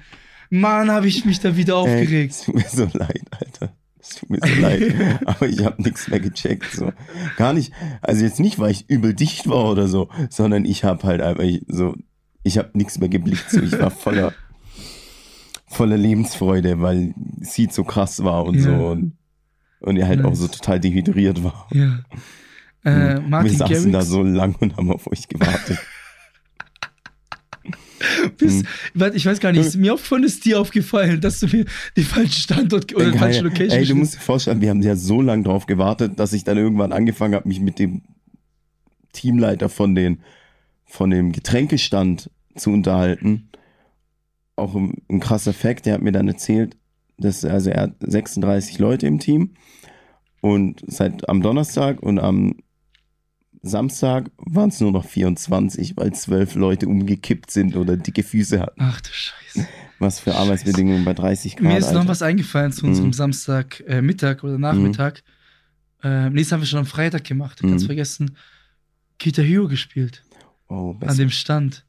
Speaker 1: Mann, habe ich mich da wieder
Speaker 2: Ey,
Speaker 1: aufgeregt.
Speaker 2: es tut mir so leid, Alter. Es tut mir so leid. Aber ich habe nichts mehr gecheckt. So. Gar nicht. Also jetzt nicht, weil ich übel dicht war oder so, sondern ich habe halt einfach ich- so, ich habe nichts mehr geblickt. So. Ich war voller, voller Lebensfreude, weil Seed so krass war und
Speaker 1: Ja.
Speaker 2: so. Und, und er halt auch
Speaker 1: Nice.
Speaker 2: so total dehydriert war.
Speaker 1: Ja. Äh,
Speaker 2: Wir
Speaker 1: Martin
Speaker 2: saßen da
Speaker 1: Garrix,
Speaker 2: so lang und haben auf euch gewartet.
Speaker 1: Bis, warte, ich weiß gar nicht, ist mir aufgefallen, ist dir aufgefallen, dass du mir den falschen Standort oder die falsche Location
Speaker 2: Ey, du musst dir vorstellen, wir haben ja so lange drauf gewartet, dass ich dann irgendwann angefangen habe, mich mit dem Teamleiter von, den, von dem Getränkestand zu unterhalten. Auch ein, ein krasser Fact, der hat mir dann erzählt, dass also er hat 36 Leute im Team und seit am Donnerstag und am Samstag waren es nur noch 24, weil zwölf Leute umgekippt sind oder dicke Füße hatten.
Speaker 1: Ach du Scheiße.
Speaker 2: Was für Arbeitsbedingungen bei 30 Grad.
Speaker 1: Mir ist noch
Speaker 2: Alter.
Speaker 1: was eingefallen zu unserem
Speaker 2: Mhm.
Speaker 1: Samstag äh, Mittag oder Nachmittag. Äh, nee, das haben wir schon am Freitag gemacht. Ganz
Speaker 2: Mhm.
Speaker 1: vergessen. Guitar Hero gespielt.
Speaker 2: Oh,
Speaker 1: An
Speaker 2: beste,
Speaker 1: dem Stand.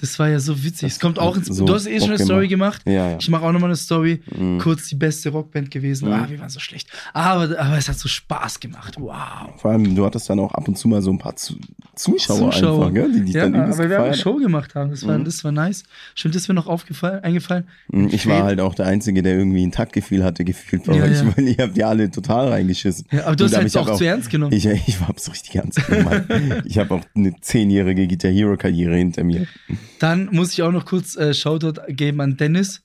Speaker 1: Das war ja so witzig.
Speaker 2: Das
Speaker 1: es kommt auch ins.
Speaker 2: so
Speaker 1: du hast eh schon eine Story gemacht.
Speaker 2: Ja, ja.
Speaker 1: Ich mache auch nochmal eine Story.
Speaker 2: Mhm.
Speaker 1: Kurz die beste Rockband gewesen.
Speaker 2: Mhm.
Speaker 1: Ah, wir waren so schlecht. Aber, aber es hat so Spaß gemacht. Wow.
Speaker 2: Vor allem, du hattest dann auch ab und zu mal so ein paar zu Zuschauer,
Speaker 1: Zuschauer.
Speaker 2: einfach, gell? die dich
Speaker 1: Ja,
Speaker 2: dann übelst
Speaker 1: aber wir haben eine Show gemacht haben. Das war,
Speaker 2: Mhm.
Speaker 1: das war nice. Stimmt, das ist mir noch aufgefallen, eingefallen.
Speaker 2: Mhm, Ich war halt auch der Einzige, der irgendwie ein Taktgefühl hatte, gefühlt bei
Speaker 1: Ja,
Speaker 2: euch,
Speaker 1: ja.
Speaker 2: weil ihr habt ja alle total reingeschissen.
Speaker 1: Ja, aber du hast halt
Speaker 2: ich hab
Speaker 1: auch, zu ernst genommen.
Speaker 2: Ich, ich war so richtig ernst gemeint. ich habe auch eine zehnjährige Guitar Hero Karriere hinter mir.
Speaker 1: Dann muss ich auch noch kurz äh, Shoutout geben an Dennis,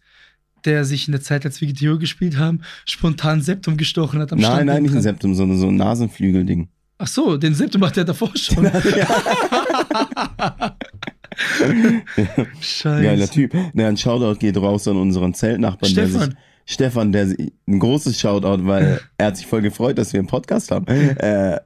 Speaker 1: der sich in der Zeit, als wir Hero gespielt haben, spontan Septum gestochen hat am
Speaker 2: nein,
Speaker 1: Stand.
Speaker 2: nein, nicht ein. Septum, sondern so ein Nasenflügelding.
Speaker 1: Ach so, den Septum macht er davor schon. Scheiße.
Speaker 2: Geiler Typ. Na, ein Shoutout geht raus an unseren Zeltnachbarn. Der sich,
Speaker 1: Stefan.
Speaker 2: Stefan, der sich, ein großes Shoutout, weil er hat sich voll gefreut, dass wir einen Podcast haben. Äh,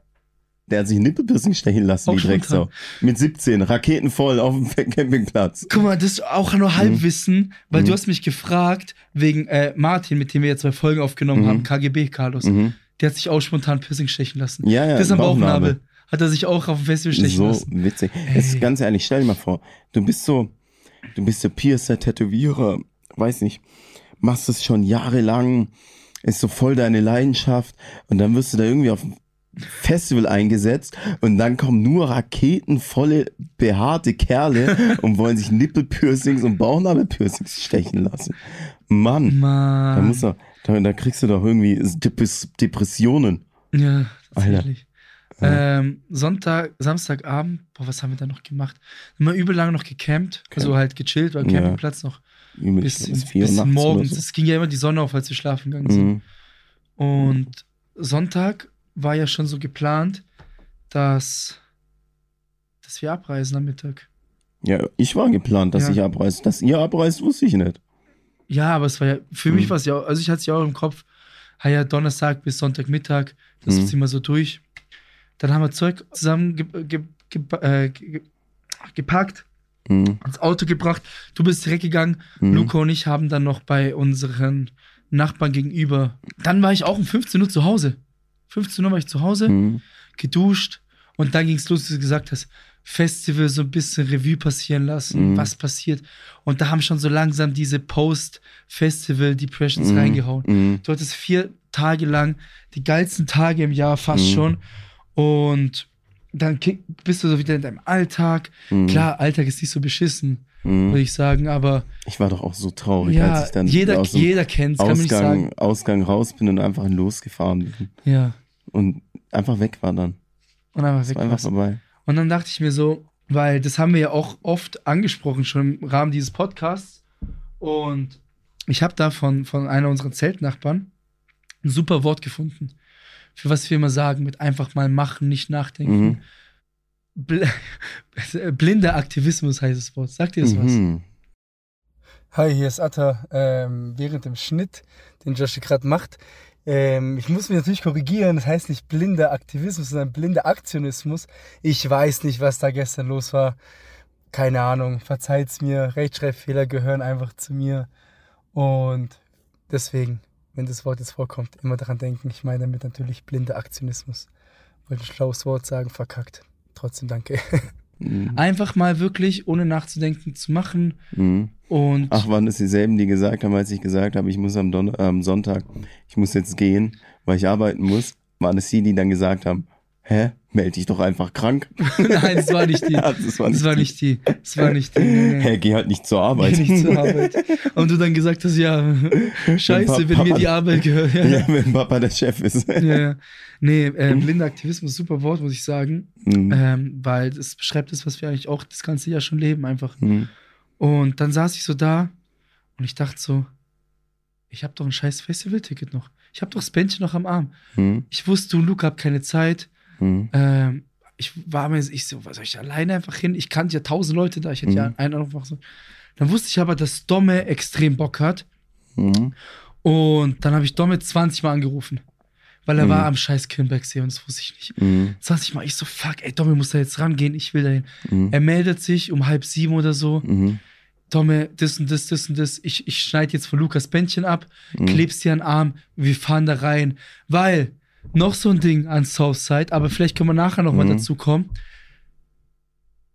Speaker 2: der hat sich Nippelpiercing stechen lassen,
Speaker 1: Auch
Speaker 2: die Drecksau. Mit 17, raketenvoll auf dem Campingplatz.
Speaker 1: Guck mal, das ist auch nur Halbwissen, weil
Speaker 2: Mhm.
Speaker 1: du hast mich gefragt, wegen äh, Martin, mit dem wir jetzt zwei Folgen aufgenommen
Speaker 2: Mhm.
Speaker 1: haben, KGB Carlos.
Speaker 2: Mhm.
Speaker 1: Der hat sich auch spontan Piercing stechen lassen.
Speaker 2: Ja, ja,
Speaker 1: das am
Speaker 2: Bauchnabel.
Speaker 1: Bauchnabel. Hat er sich auch auf dem Festival stechen
Speaker 2: So
Speaker 1: lassen.
Speaker 2: witzig.
Speaker 1: Ey.
Speaker 2: Jetzt ganz ehrlich, stell dir mal vor, du bist so, du bist der Piercer, Tätowierer, weiß nicht, machst es schon jahrelang, ist so voll deine Leidenschaft und dann wirst du da irgendwie auf Festival eingesetzt und dann kommen nur raketenvolle, behaarte Kerle und wollen sich Nippelpiercings und Bauchnabelpiercings stechen lassen. Mann, da
Speaker 1: Mann.
Speaker 2: muss doch, da, da kriegst du doch irgendwie Depres- Depressionen.
Speaker 1: Ja, tatsächlich. Ähm, Sonntag, Samstagabend, boah, was haben wir da noch gemacht? Immer übel lange noch gecampt, also halt gechillt, weil
Speaker 2: Ja.
Speaker 1: Campingplatz noch
Speaker 2: Übel,
Speaker 1: bis,
Speaker 2: bis
Speaker 1: morgens.
Speaker 2: so.
Speaker 1: Es ging ja immer die Sonne auf, als wir schlafen gegangen sind.
Speaker 2: Mhm.
Speaker 1: Und Sonntag war ja schon so geplant, dass, dass wir abreisen am Mittag.
Speaker 2: Ja, ich war geplant, dass
Speaker 1: Ja.
Speaker 2: ich abreise. Dass ihr abreist, wusste ich nicht.
Speaker 1: Ja, aber es war ja, für mich
Speaker 2: Mhm.
Speaker 1: war es ja, auch- also ich hatte es ja auch im Kopf, ah ja, Donnerstag bis Sonntagmittag, das
Speaker 2: Mhm.
Speaker 1: ziehen wir so durch. Dann haben wir Zeug zusammen ge ge ge äh, ge gepackt,
Speaker 2: Mhm.
Speaker 1: ins Auto gebracht. Du bist direkt gegangen.
Speaker 2: Mhm.
Speaker 1: Luca und ich haben dann noch bei unseren Nachbarn gegenüber. Dann war ich auch um 15 Uhr zu Hause. 15 Uhr war ich zu Hause,
Speaker 2: Mhm.
Speaker 1: geduscht und dann ging es los, wie du gesagt hast. Festival so ein bisschen Revue passieren lassen,
Speaker 2: Mhm.
Speaker 1: was passiert. Und da haben schon so langsam diese Post-Festival-Depressions
Speaker 2: Mhm.
Speaker 1: reingehauen.
Speaker 2: Mhm.
Speaker 1: Du hattest vier Tage lang die geilsten Tage im Jahr fast
Speaker 2: Mhm.
Speaker 1: schon. Und dann bist du so wieder in deinem Alltag.
Speaker 2: Mhm.
Speaker 1: Klar, Alltag ist nicht so beschissen,
Speaker 2: Mhm.
Speaker 1: würde ich sagen, aber
Speaker 2: Ich war doch auch so traurig,
Speaker 1: ja,
Speaker 2: als ich dann
Speaker 1: jeder,
Speaker 2: aus dem
Speaker 1: jeder kennt kann man nicht sagen.
Speaker 2: Ausgang, Ausgang raus bin und einfach losgefahren bin.
Speaker 1: Ja,
Speaker 2: Und einfach weg war dann.
Speaker 1: und einfach weg
Speaker 2: war einfach vorbei.
Speaker 1: Und dann dachte ich mir so, weil das haben wir ja auch oft angesprochen, schon im Rahmen dieses Podcasts. Und ich habe da von, von einer unserer Zeltnachbarn ein super Wort gefunden. Für was wir immer sagen, mit einfach mal machen, nicht nachdenken.
Speaker 2: Mhm.
Speaker 1: Bl blinder Aktivismus heißt das Wort. Sagt ihr das was?
Speaker 2: Mhm.
Speaker 1: Hi, hier ist Atta. Ähm, während dem Schnitt, den Joshi gerade macht, ähm, ich muss mich natürlich korrigieren. Das heißt nicht blinder Aktivismus, sondern blinder Aktionismus. Ich weiß nicht, was da gestern los war. Keine Ahnung. Verzeiht's mir. Rechtschreibfehler gehören einfach zu mir. Und deswegen, wenn das Wort jetzt vorkommt, immer daran denken. Ich meine damit natürlich blinder Aktionismus. Wollte ein schlaues Wort sagen, verkackt. Trotzdem danke.
Speaker 2: Mhm.
Speaker 1: Einfach mal wirklich, ohne nachzudenken, zu machen.
Speaker 2: Mhm.
Speaker 1: Und
Speaker 2: Ach, waren das dieselben, die gesagt haben, als ich gesagt habe, ich muss am, Don am Sonntag, ich muss jetzt gehen, weil ich arbeiten muss, waren es die, die dann gesagt haben, hä, melde dich doch einfach krank.
Speaker 1: nein, das war nicht die.
Speaker 2: Ja, das war
Speaker 1: Das
Speaker 2: nicht
Speaker 1: war
Speaker 2: die.
Speaker 1: nicht die. Das war nicht die. Nee.
Speaker 2: Hä, geh halt nicht zur Arbeit.
Speaker 1: Geh nicht zur Arbeit. Und du dann gesagt hast, ja, scheiße, wenn mir die Arbeit gehört. Ja,
Speaker 2: ja, wenn Papa der Chef ist.
Speaker 1: ja. ja. Nee, äh, blinder Aktivismus, super Wort, muss ich sagen.
Speaker 2: Mhm.
Speaker 1: Ähm, weil es beschreibt das, was wir eigentlich auch das ganze Jahr schon leben, einfach.
Speaker 2: Mhm.
Speaker 1: Und dann saß ich so da und ich dachte so, ich habe doch ein scheiß Festivalticket noch. Ich habe doch das Bändchen noch am Arm.
Speaker 2: Mhm.
Speaker 1: Ich wusste, du und Luca habt keine Zeit.
Speaker 2: Mhm.
Speaker 1: Ähm, ich war mir, ich so, was soll ich alleine einfach hin? Ich kannte ja tausend Leute da, ich hätte ja
Speaker 2: Mhm.
Speaker 1: einen Anruf machen sollen. Dann wusste ich aber, dass Domme extrem Bock hat.
Speaker 2: Mhm.
Speaker 1: Und dann habe ich Domme 20 Mal angerufen. Weil er
Speaker 2: Mhm.
Speaker 1: war am scheiß Kirnbergsee und das wusste ich nicht.
Speaker 2: Mhm.
Speaker 1: 20 Mal, ich so, fuck, ey, Domme muss da jetzt rangehen, ich will dahin.
Speaker 2: Mhm.
Speaker 1: Er meldet sich um halb sieben oder so.
Speaker 2: Mhm.
Speaker 1: Domme, das und das, das und das. Ich, ich schneide jetzt von Lukas Bändchen ab,
Speaker 2: Mhm.
Speaker 1: klebst dir an den Arm, wir fahren da rein. Weil, noch so ein Ding an Southside, aber vielleicht können wir nachher nochmal
Speaker 2: Mhm.
Speaker 1: dazu kommen.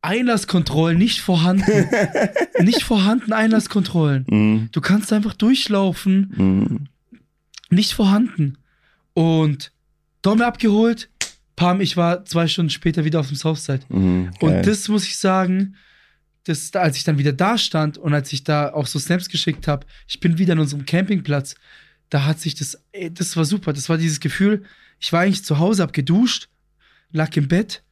Speaker 1: Einlasskontrollen nicht vorhanden. nicht vorhanden Einlasskontrollen.
Speaker 2: Mhm.
Speaker 1: Du kannst einfach durchlaufen,
Speaker 2: Mhm.
Speaker 1: nicht vorhanden. Und Domme abgeholt, Pam, ich war zwei Stunden später wieder auf dem Southside.
Speaker 2: Mhm.
Speaker 1: Und das muss ich sagen, das, als ich dann wieder da stand und als ich da auch so Snaps geschickt habe, ich bin wieder an unserem Campingplatz, da hat sich das, ey, das war super. Das war dieses Gefühl, ich war eigentlich zu Hause, hab geduscht, lag im Bett,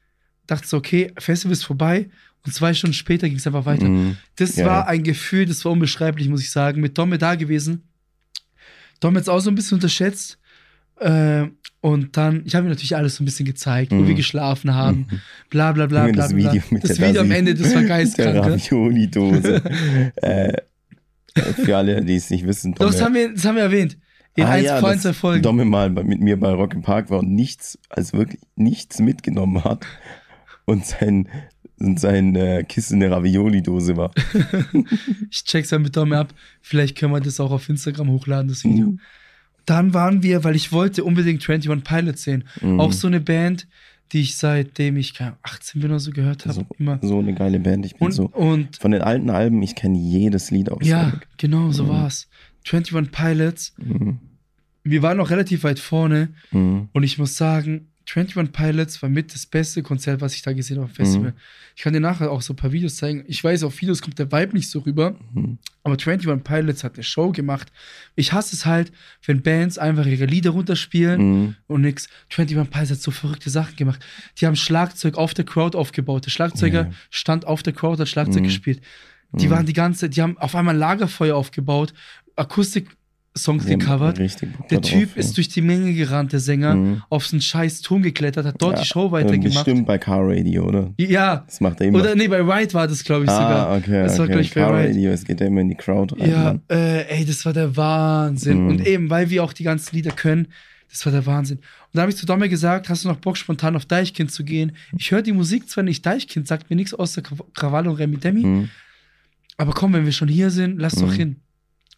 Speaker 1: dachte so, okay, Festival ist vorbei und zwei Stunden später ging es einfach weiter.
Speaker 2: Mhm.
Speaker 1: Das
Speaker 2: Geil.
Speaker 1: war ein Gefühl, das war unbeschreiblich, muss ich sagen. Mit Domme da gewesen. Domme jetzt auch so ein bisschen unterschätzt. Äh, und dann, ich habe ihm natürlich alles so ein bisschen gezeigt, wo
Speaker 2: Mhm.
Speaker 1: wir geschlafen haben, bla bla bla
Speaker 2: Junge,
Speaker 1: bla.
Speaker 2: das
Speaker 1: bla.
Speaker 2: Video mit
Speaker 1: das
Speaker 2: der
Speaker 1: Video am Ende, das war
Speaker 2: Der
Speaker 1: geistkrank. ne?
Speaker 2: Ravioli-Dose. äh, für alle, die es nicht wissen,
Speaker 1: Doch, das haben, wir, das haben wir erwähnt. In
Speaker 2: Ah
Speaker 1: eins
Speaker 2: ja,
Speaker 1: vor
Speaker 2: dass
Speaker 1: der Folgen.
Speaker 2: Domme mal mit mir bei Rock im Park war und nichts, also wirklich nichts mitgenommen hat und sein, und sein äh, Kissen eine Ravioli-Dose war.
Speaker 1: Ich check's dann mit Domme ab. Vielleicht können wir das auch auf Instagram hochladen, das Video.
Speaker 2: Mhm.
Speaker 1: Dann waren wir, weil ich wollte unbedingt 21 Pilots sehen.
Speaker 2: Mhm.
Speaker 1: Auch so eine Band, die ich seitdem ich keine Ahnung, 18 bin oder so gehört habe.
Speaker 2: so,
Speaker 1: immer.
Speaker 2: so eine geile Band. Ich bin
Speaker 1: Und,
Speaker 2: so.
Speaker 1: und
Speaker 2: Von den alten Alben, ich kenne jedes Lied aus.
Speaker 1: ja, genau, so
Speaker 2: Mhm.
Speaker 1: war's. 21 Pilots.
Speaker 2: Mhm.
Speaker 1: Wir waren noch relativ weit vorne
Speaker 2: Mhm.
Speaker 1: und ich muss sagen, 21 Pilots war mit das beste Konzert, was ich da gesehen habe auf dem Festival.
Speaker 2: Mhm.
Speaker 1: Ich kann dir nachher auch so ein paar Videos zeigen. Ich weiß, auf Videos kommt der Vibe nicht so rüber,
Speaker 2: Mhm.
Speaker 1: aber 21 Pilots hat eine Show gemacht. Ich hasse es halt, wenn Bands einfach ihre Lieder runterspielen
Speaker 2: Mhm.
Speaker 1: und nix. 21 Pilots hat so verrückte Sachen gemacht. Die haben Schlagzeug auf der Crowd aufgebaut. Der Schlagzeuger
Speaker 2: Ja.
Speaker 1: stand auf der Crowd, hat Schlagzeug
Speaker 2: Mhm.
Speaker 1: gespielt. Die
Speaker 2: Mhm.
Speaker 1: waren die ganze, die haben auf einmal ein Lagerfeuer aufgebaut, Akustik-Songs
Speaker 2: Die haben
Speaker 1: gecovert. Der Typ
Speaker 2: drauf,
Speaker 1: ist durch die Menge gerannt, der Sänger,
Speaker 2: Mhm.
Speaker 1: auf so einen scheiß Turm geklettert, hat dort
Speaker 2: Ja,
Speaker 1: die Show weitergemacht.
Speaker 2: Bestimmt bei Car Radio, oder?
Speaker 1: Ja,
Speaker 2: Das macht er immer.
Speaker 1: oder nee, bei Ride war das, glaube ich, sogar.
Speaker 2: ah, okay.
Speaker 1: Das war,
Speaker 2: okay.
Speaker 1: glaub ich, bei
Speaker 2: Car
Speaker 1: Ride.
Speaker 2: Radio, es geht ja immer in die Crowd rein.
Speaker 1: Ja, äh, ey, das war der Wahnsinn.
Speaker 2: Mhm.
Speaker 1: Und eben, weil wir auch die ganzen Lieder können, das war der Wahnsinn. Und da habe ich zu Domme gesagt, hast du noch Bock, spontan auf Deichkind zu gehen? Ich höre die Musik zwar nicht, Deichkind sagt mir nichts außer Kraw- Krawall und Remi Demi,
Speaker 2: Mhm.
Speaker 1: aber komm, wenn wir schon hier sind, lass doch
Speaker 2: Mhm.
Speaker 1: hin.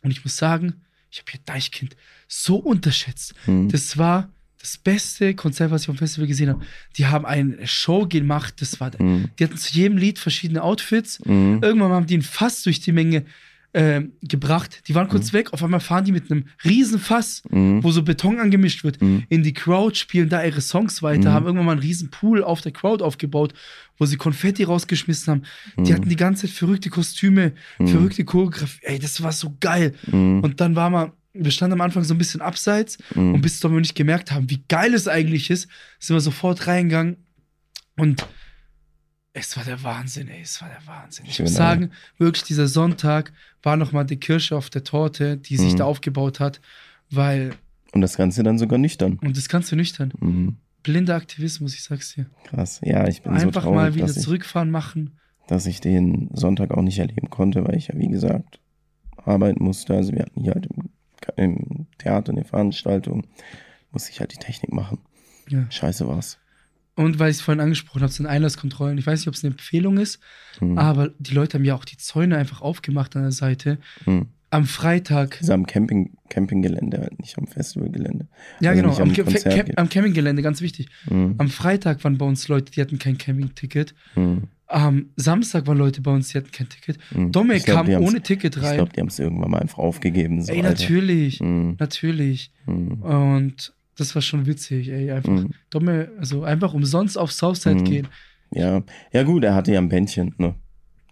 Speaker 1: Und ich muss sagen, ich habe hier Deichkind so unterschätzt.
Speaker 2: Mhm.
Speaker 1: Das war das beste Konzert, was ich vom Festival gesehen habe. Die haben eine Show gemacht, das war,
Speaker 2: Mhm.
Speaker 1: die hatten zu jedem Lied verschiedene Outfits.
Speaker 2: Mhm.
Speaker 1: Irgendwann haben die ein Fass durch die Menge ähm, gebracht. Die waren kurz weg, auf einmal fahren die mit einem riesen Fass,
Speaker 2: Mhm.
Speaker 1: wo so Beton angemischt wird,
Speaker 2: Mhm.
Speaker 1: in die Crowd, spielen da ihre Songs weiter,
Speaker 2: Mhm.
Speaker 1: haben irgendwann mal einen riesen Pool auf der Crowd aufgebaut, wo sie Konfetti rausgeschmissen haben. Die
Speaker 2: Mhm.
Speaker 1: hatten die ganze Zeit verrückte Kostüme,
Speaker 2: Mhm.
Speaker 1: verrückte Choreografie. Ey, das war so geil.
Speaker 2: Mhm.
Speaker 1: Und dann war mal, wir standen am Anfang so ein bisschen abseits
Speaker 2: Mhm.
Speaker 1: und bis wir nicht gemerkt haben, wie geil es eigentlich ist, sind wir sofort reingegangen und es war der Wahnsinn, ey, es war der Wahnsinn. Ich
Speaker 2: Schön,
Speaker 1: muss sagen, wirklich dieser Sonntag war nochmal die Kirsche auf der Torte, die sich
Speaker 2: Mhm.
Speaker 1: da aufgebaut hat, weil,
Speaker 2: Und das Ganze dann sogar nüchtern.
Speaker 1: und das du nüchtern,
Speaker 2: Mhm.
Speaker 1: blinder Aktivismus, ich sag's dir.
Speaker 2: Krass. Ja, ich bin so
Speaker 1: Einfach
Speaker 2: traurig,
Speaker 1: mal wieder
Speaker 2: dass ich,
Speaker 1: zurückfahren machen.
Speaker 2: dass ich den Sonntag auch nicht erleben konnte, weil ich ja, wie gesagt, arbeiten musste. Also wir hatten hier halt im, im Theater eine Veranstaltung, musste ich halt die Technik machen.
Speaker 1: Ja.
Speaker 2: Scheiße war's.
Speaker 1: Und weil ich es vorhin angesprochen habe, sind Einlasskontrollen. Ich weiß nicht, ob es eine Empfehlung ist,
Speaker 2: Hm.
Speaker 1: aber die Leute haben ja auch die Zäune einfach aufgemacht an der Seite.
Speaker 2: Hm.
Speaker 1: Am Freitag.
Speaker 2: Ist am Camping, Campinggelände, halt nicht am Festivalgelände.
Speaker 1: Ja,
Speaker 2: Also
Speaker 1: genau, am,
Speaker 2: am
Speaker 1: Camp, am Campinggelände, ganz wichtig.
Speaker 2: Hm.
Speaker 1: Am Freitag waren bei uns Leute, die hatten kein Campingticket.
Speaker 2: Hm.
Speaker 1: Am Samstag waren Leute bei uns, die hatten kein Ticket.
Speaker 2: Hm. Ich glaub,
Speaker 1: kam ohne Ticket
Speaker 2: Ich
Speaker 1: rein.
Speaker 2: glaube, die haben es irgendwann mal einfach aufgegeben. So,
Speaker 1: ey, natürlich.
Speaker 2: Hm.
Speaker 1: Natürlich. Und das war schon witzig, ey. Einfach
Speaker 2: Hm.
Speaker 1: dumme, also einfach umsonst auf Southside
Speaker 2: Mhm.
Speaker 1: gehen.
Speaker 2: Ja. ja, gut, er hatte ja ein Bändchen, ne?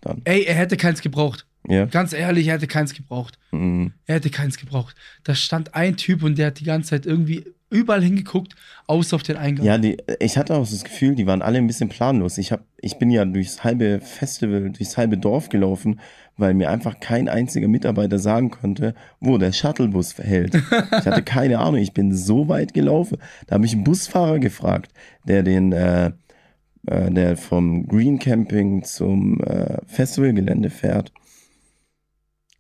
Speaker 2: Dann.
Speaker 1: Ey, er hätte keins gebraucht.
Speaker 2: Ja.
Speaker 1: Ganz ehrlich, er hätte keins gebraucht.
Speaker 2: Hm.
Speaker 1: Er hätte keins gebraucht. Da stand ein Typ und der hat die ganze Zeit irgendwie überall hingeguckt, außer auf den Eingang.
Speaker 2: Ja, die, ich hatte auch das Gefühl, die waren alle ein bisschen planlos. Ich, hab, ich bin ja durchs halbe Festival, durchs halbe Dorf gelaufen, weil mir einfach kein einziger Mitarbeiter sagen konnte, wo der Shuttlebus hält. Ich hatte keine Ahnung, ich bin so weit gelaufen. Da habe ich einen Busfahrer gefragt, der den, äh, äh, der vom Green Camping zum äh, Festivalgelände fährt.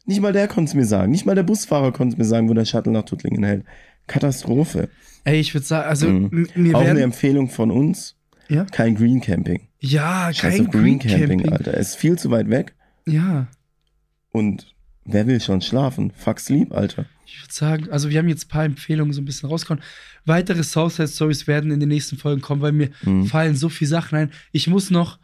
Speaker 2: Nicht mal der konnte es mir sagen. Nicht mal der Busfahrer konnte es mir sagen, wo der Shuttle nach Tuttlingen hält. Katastrophe.
Speaker 1: Ey, ich würde sagen, also
Speaker 2: Mhm.
Speaker 1: mir
Speaker 2: Auch eine. Empfehlung von uns.
Speaker 1: Ja?
Speaker 2: Kein Green Camping.
Speaker 1: Ja,
Speaker 2: Scheiß
Speaker 1: kein
Speaker 2: Green
Speaker 1: Green
Speaker 2: Camping,
Speaker 1: Camping.
Speaker 2: Alter. Es ist viel zu weit weg.
Speaker 1: Ja.
Speaker 2: Und wer will schon schlafen? Fuck sleep, Alter.
Speaker 1: Ich würde sagen, also wir haben jetzt ein paar Empfehlungen so ein bisschen rausgekommen. Weitere Southside Stories werden in den nächsten Folgen kommen, weil mir
Speaker 2: Mhm.
Speaker 1: fallen so viele Sachen ein. Ich muss noch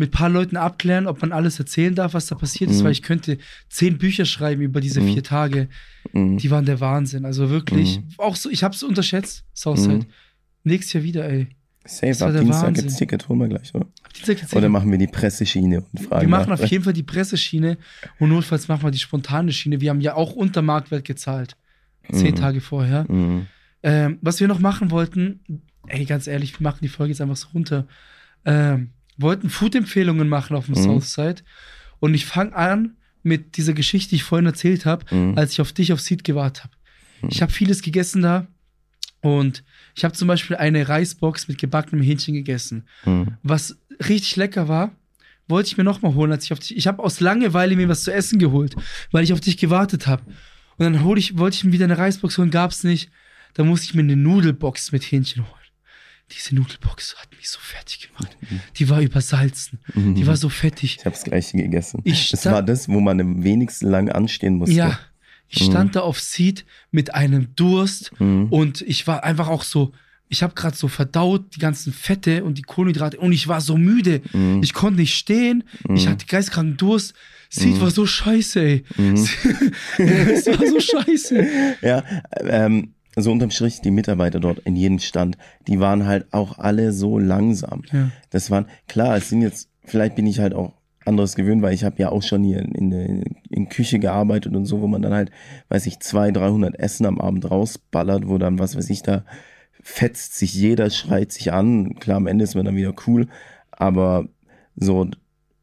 Speaker 1: mit ein paar Leuten abklären, ob man alles erzählen darf, was da passiert ist,
Speaker 2: Mhm.
Speaker 1: weil ich könnte zehn Bücher schreiben über diese
Speaker 2: Mhm.
Speaker 1: vier Tage.
Speaker 2: Mhm.
Speaker 1: Die waren der Wahnsinn. Also wirklich,
Speaker 2: Mhm.
Speaker 1: auch so, ich habe es unterschätzt, Southside.
Speaker 2: Mhm.
Speaker 1: Nächstes Jahr wieder, ey.
Speaker 2: Safe, ab Dienstag gibt's Ticket, holen wir gleich, oder?
Speaker 1: Ab Dienstag geht's
Speaker 2: Oder machen wir die Presseschiene und fragen
Speaker 1: wir machen
Speaker 2: nach.
Speaker 1: auf jeden Fall die Presseschiene und notfalls machen wir die spontane Schiene. Wir haben ja auch unter Marktwert gezahlt. Zehn
Speaker 2: Mhm.
Speaker 1: Tage vorher.
Speaker 2: Mhm.
Speaker 1: Ähm, was wir noch machen wollten, ey, ganz ehrlich, wir machen die Folge jetzt einfach so runter. Ähm, wollten Food-Empfehlungen machen auf dem
Speaker 2: Mhm.
Speaker 1: Southside. Und ich fange an mit dieser Geschichte, die ich vorhin erzählt habe,
Speaker 2: Mhm.
Speaker 1: als ich auf dich auf Seed gewartet habe.
Speaker 2: Mhm.
Speaker 1: Ich habe vieles gegessen da. Und ich habe zum Beispiel eine Reisbox mit gebackenem Hähnchen gegessen.
Speaker 2: Mhm.
Speaker 1: Was richtig lecker war, wollte ich mir nochmal holen, als ich auf dich. Ich habe aus Langeweile mir was zu essen geholt, weil ich auf dich gewartet habe. Und dann hol ich, wollte ich mir wieder eine Reisbox holen, gab's nicht. Da musste ich mir eine Nudelbox mit Hähnchen holen. Diese Nudelbox hat mich so fertig gemacht. Die war übersalzen.
Speaker 2: Mhm.
Speaker 1: Die war so fettig.
Speaker 2: Ich habe das gleiche gegessen.
Speaker 1: Ich
Speaker 2: das war das, wo man am wenigsten lang anstehen musste.
Speaker 1: Ja, ich stand da auf Seat mit einem Durst
Speaker 2: Mhm.
Speaker 1: und ich war einfach auch so, ich habe gerade so verdaut die ganzen Fette und die Kohlenhydrate und ich war so müde.
Speaker 2: Mhm.
Speaker 1: Ich konnte nicht stehen. Ich hatte geistkranken Durst. Seat war so scheiße, ey.
Speaker 2: Mhm.
Speaker 1: es war so scheiße.
Speaker 2: Ja, ähm, so unterm Strich, die Mitarbeiter dort in jedem Stand, die waren halt auch alle so langsam.
Speaker 1: Ja.
Speaker 2: Das waren, klar, es sind jetzt, vielleicht bin ich halt auch anderes gewöhnt, weil ich habe ja auch schon hier in, in, der- in Küche gearbeitet und so, wo man dann halt, weiß ich, 200, 300 Essen am Abend rausballert, wo dann, was weiß ich, da fetzt sich jeder, schreit sich an. Klar, am Ende ist man dann wieder cool, aber so,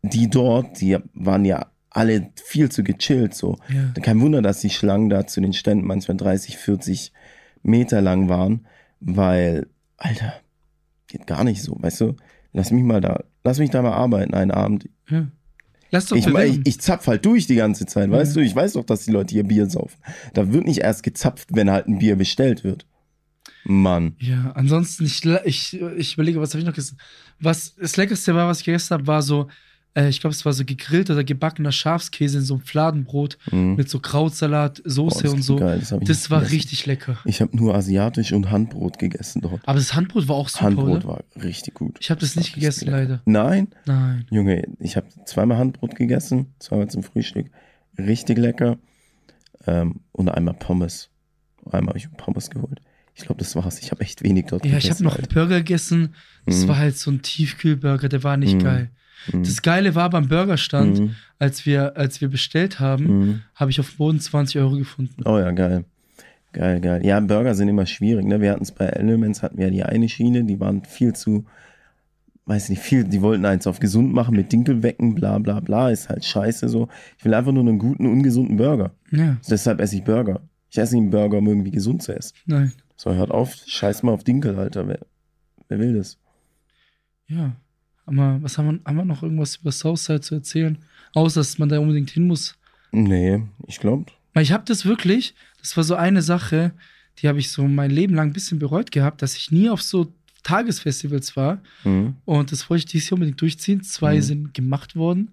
Speaker 2: die dort, die waren ja alle viel zu gechillt, so.
Speaker 1: Ja.
Speaker 2: Kein Wunder, dass die Schlangen da zu den Ständen manchmal 30, 40 Meter lang waren, weil, Alter, geht gar nicht so, weißt du? Lass mich mal da, lass mich da mal arbeiten einen Abend.
Speaker 1: ja. Lass doch
Speaker 2: Ich, ich, ich zapf halt durch die ganze Zeit, weißt
Speaker 1: Ja.
Speaker 2: du? Ich weiß doch, dass die Leute hier Bier saufen. Da wird nicht erst gezapft, wenn halt ein Bier bestellt wird. Mann.
Speaker 1: Ja, ansonsten, ich, ich, ich überlege, was habe ich noch gegessen? Was das Leckerste war, was ich gegessen habe, war so, äh, ich glaube, es war so gegrillt oder gebackener Schafskäse in so einem Fladenbrot
Speaker 2: Mhm.
Speaker 1: mit so Krautsalat,
Speaker 2: Boah,
Speaker 1: Soße
Speaker 2: das
Speaker 1: und so.
Speaker 2: geil, das
Speaker 1: das war
Speaker 2: gegessen.
Speaker 1: richtig lecker.
Speaker 2: Ich habe nur asiatisch und Handbrot gegessen dort.
Speaker 1: Aber das Handbrot war auch super,
Speaker 2: Handbrot
Speaker 1: oder?
Speaker 2: war richtig gut.
Speaker 1: Ich habe das
Speaker 2: war
Speaker 1: nicht gegessen, leider.
Speaker 2: Nein?
Speaker 1: Nein.
Speaker 2: Junge, ich habe zweimal Handbrot gegessen, zweimal zum Frühstück. Richtig lecker. Ähm, und einmal Pommes. Einmal habe ich Pommes geholt. Ich glaube, das war's. Ich habe echt wenig dort
Speaker 1: Ja, ich habe
Speaker 2: gegessen.
Speaker 1: noch
Speaker 2: Alter.
Speaker 1: Burger gegessen. Das
Speaker 2: Mhm.
Speaker 1: war halt so ein Tiefkühlburger, der war nicht
Speaker 2: Mhm.
Speaker 1: geil.
Speaker 2: Mhm.
Speaker 1: Das Geile war beim Burgerstand,
Speaker 2: Mhm.
Speaker 1: als, wir, als wir bestellt haben,
Speaker 2: Mhm.
Speaker 1: habe ich auf dem Boden 20 Euro gefunden.
Speaker 2: Oh ja, geil. Geil, geil. Ja, Burger sind immer schwierig. Ne? Wir hatten es bei Elements, hatten wir die eine Schiene, die waren viel zu, weiß nicht, viel, die wollten eins auf gesund machen mit Dinkelwecken, bla bla bla. Ist halt scheiße so. Ich will einfach nur einen guten, ungesunden Burger.
Speaker 1: Ja,
Speaker 2: Deshalb esse ich Burger. Ich esse nicht einen Burger, um irgendwie gesund zu essen.
Speaker 1: nein.
Speaker 2: So, hört auf, scheiß mal auf Dinkel, Alter. Wer, wer will das?
Speaker 1: Ja. Aber was haben wir, haben wir noch irgendwas über Southside zu erzählen? Außer, dass man da unbedingt hin muss.
Speaker 2: Nee, ich glaube.
Speaker 1: Ich habe das wirklich, das war so eine Sache, die habe ich so mein Leben lang ein bisschen bereut gehabt, dass ich nie auf so Tagesfestivals war.
Speaker 2: Mhm.
Speaker 1: Und das wollte ich dieses Jahr unbedingt durchziehen. Zwei
Speaker 2: Mhm.
Speaker 1: sind gemacht worden.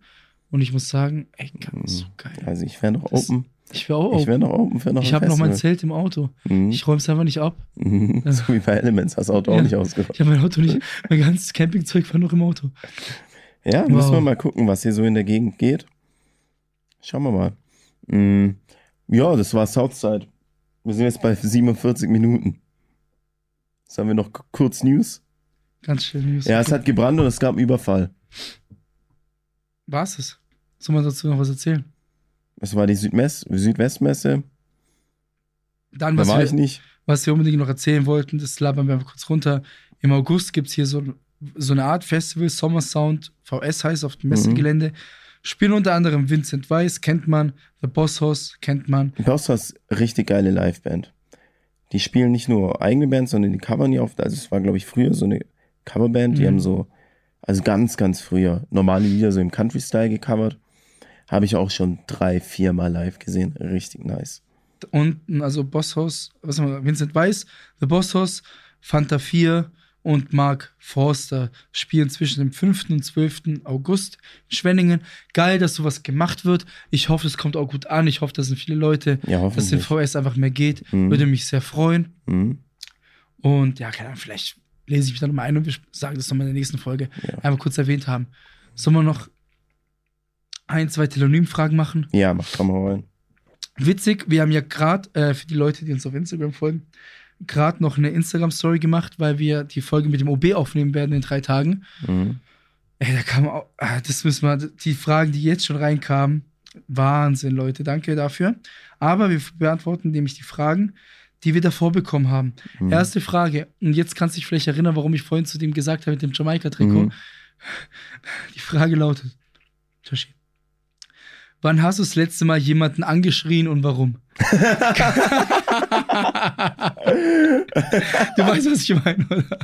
Speaker 1: Und ich muss sagen, ey, ganz so geil.
Speaker 2: Also ich wäre noch
Speaker 1: Das-
Speaker 2: open.
Speaker 1: Ich wäre auch
Speaker 2: Ich wäre noch open für noch
Speaker 1: Ich habe noch mein. Zelt im Auto.
Speaker 2: Mhm.
Speaker 1: Ich räume es einfach nicht ab.
Speaker 2: Mhm. So wie bei Elements, hast du Auto auch
Speaker 1: Ja.
Speaker 2: nicht ausgeräumt.
Speaker 1: Ich habe mein Auto nicht. Mein ganzes Campingzeug war noch im Auto.
Speaker 2: Ja,
Speaker 1: Wow.
Speaker 2: müssen wir mal gucken, was hier so in der Gegend geht. Schauen wir mal. Mm, ja, das war Southside. Wir sind jetzt bei 47 Minuten. Jetzt haben wir noch kurz News.
Speaker 1: Ganz schön News.
Speaker 2: Ja, es hat gebrannt und es gab einen Überfall.
Speaker 1: War's es? Soll man dazu noch was erzählen?
Speaker 2: Es war die Südmess Südwestmesse.
Speaker 1: Dann,
Speaker 2: Da
Speaker 1: was
Speaker 2: war
Speaker 1: wir,
Speaker 2: ich nicht.
Speaker 1: was wir unbedingt noch erzählen wollten, das labern wir einfach kurz runter. Im August gibt es hier so, so eine Art Festival, Summer Sound, VS heißt auf dem Messegelände. Spielen unter anderem Vincent Weiss, kennt man, The Boss House, kennt man.
Speaker 2: Boss hast richtig geile Liveband. Die spielen nicht nur eigene Bands, sondern die covern die oft. Also es war, glaube ich, früher so eine Coverband. Die
Speaker 1: Mhm.
Speaker 2: haben so, also ganz, ganz früher normale Lieder so im Country-Style gecovert. Habe ich auch schon drei, vier Mal live gesehen. Richtig nice.
Speaker 1: Und also Boss House, was haben wir, Vincent Weiss, The Boss House, Fanta 4 und Mark Forster spielen zwischen dem 5. und 12. August in Schwenningen. Geil, dass sowas gemacht wird. Ich hoffe, es kommt auch gut an. Ich hoffe, dass sind viele Leute,
Speaker 2: Ja,
Speaker 1: dass den. VS einfach mehr geht.
Speaker 2: Mhm.
Speaker 1: Würde mich sehr freuen.
Speaker 2: Mhm.
Speaker 1: Und ja, keine Ahnung, vielleicht lese ich mich dann nochmal ein und wir sagen das nochmal in der nächsten Folge.
Speaker 2: Ja.
Speaker 1: Einmal kurz erwähnt haben. Sollen wir noch ein, zwei Telonym-Fragen machen?
Speaker 2: Ja, mach komm mal rein.
Speaker 1: Witzig, wir haben ja gerade, äh, für die Leute, die uns auf Instagram folgen, gerade noch eine Instagram-Story gemacht, weil wir die Folge mit dem OB aufnehmen werden in drei Tagen.
Speaker 2: Mhm.
Speaker 1: Ey, da kam auch, ah, das müssen wir, die Fragen, die jetzt schon reinkamen, Wahnsinn, Leute, danke dafür. Aber wir beantworten nämlich die Fragen, die wir davor bekommen haben.
Speaker 2: Mhm.
Speaker 1: Erste Frage, und jetzt kannst du dich vielleicht erinnern, warum ich vorhin zu dem gesagt habe mit dem Jamaika-Trikot.
Speaker 2: Mhm.
Speaker 1: Die Frage lautet, Toshi, wann hast du das letzte Mal jemanden angeschrien und warum? du weißt, was ich meine, oder?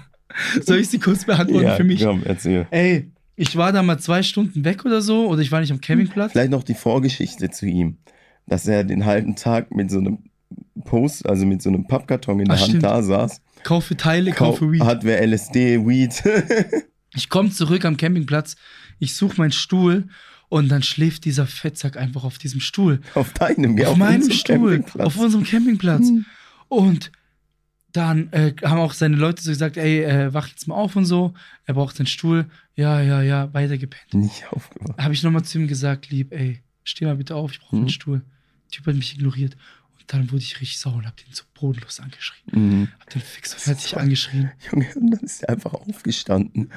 Speaker 1: Soll ich sie kurz beantworten
Speaker 2: ja,
Speaker 1: für mich?
Speaker 2: Komm, erzähl.
Speaker 1: Ey, ich war da mal zwei Stunden weg oder so, oder ich war nicht am Campingplatz.
Speaker 2: Vielleicht noch die Vorgeschichte zu ihm. Dass er den halben Tag mit so einem Post, also mit so einem Pappkarton in der
Speaker 1: Ach,
Speaker 2: Hand
Speaker 1: stimmt.
Speaker 2: da saß.
Speaker 1: Kaufe Teile, kaufe Weed.
Speaker 2: Hat wer LSD, Weed.
Speaker 1: Ich komme zurück am Campingplatz, ich suche meinen Stuhl und dann schläft dieser Fettsack einfach auf diesem Stuhl.
Speaker 2: auf deinem, gell,
Speaker 1: auf meinem
Speaker 2: unserem
Speaker 1: Stuhl, auf unserem Campingplatz.
Speaker 2: Hm.
Speaker 1: Und dann äh, haben auch seine Leute so gesagt, ey, äh, wach jetzt mal auf und so. Er braucht seinen Stuhl. Ja, ja, ja, weiter gepennt.
Speaker 2: Nicht aufgewacht.
Speaker 1: Habe ich nochmal zu ihm gesagt, lieb, ey, steh mal bitte auf, ich brauche
Speaker 2: Mhm.
Speaker 1: einen Stuhl. Der Typ hat mich ignoriert. Und dann wurde ich richtig sauer und hab den so bodenlos angeschrien.
Speaker 2: Mhm.
Speaker 1: Hab den fix und fertig angeschrien.
Speaker 2: Junge, und dann ist er einfach aufgestanden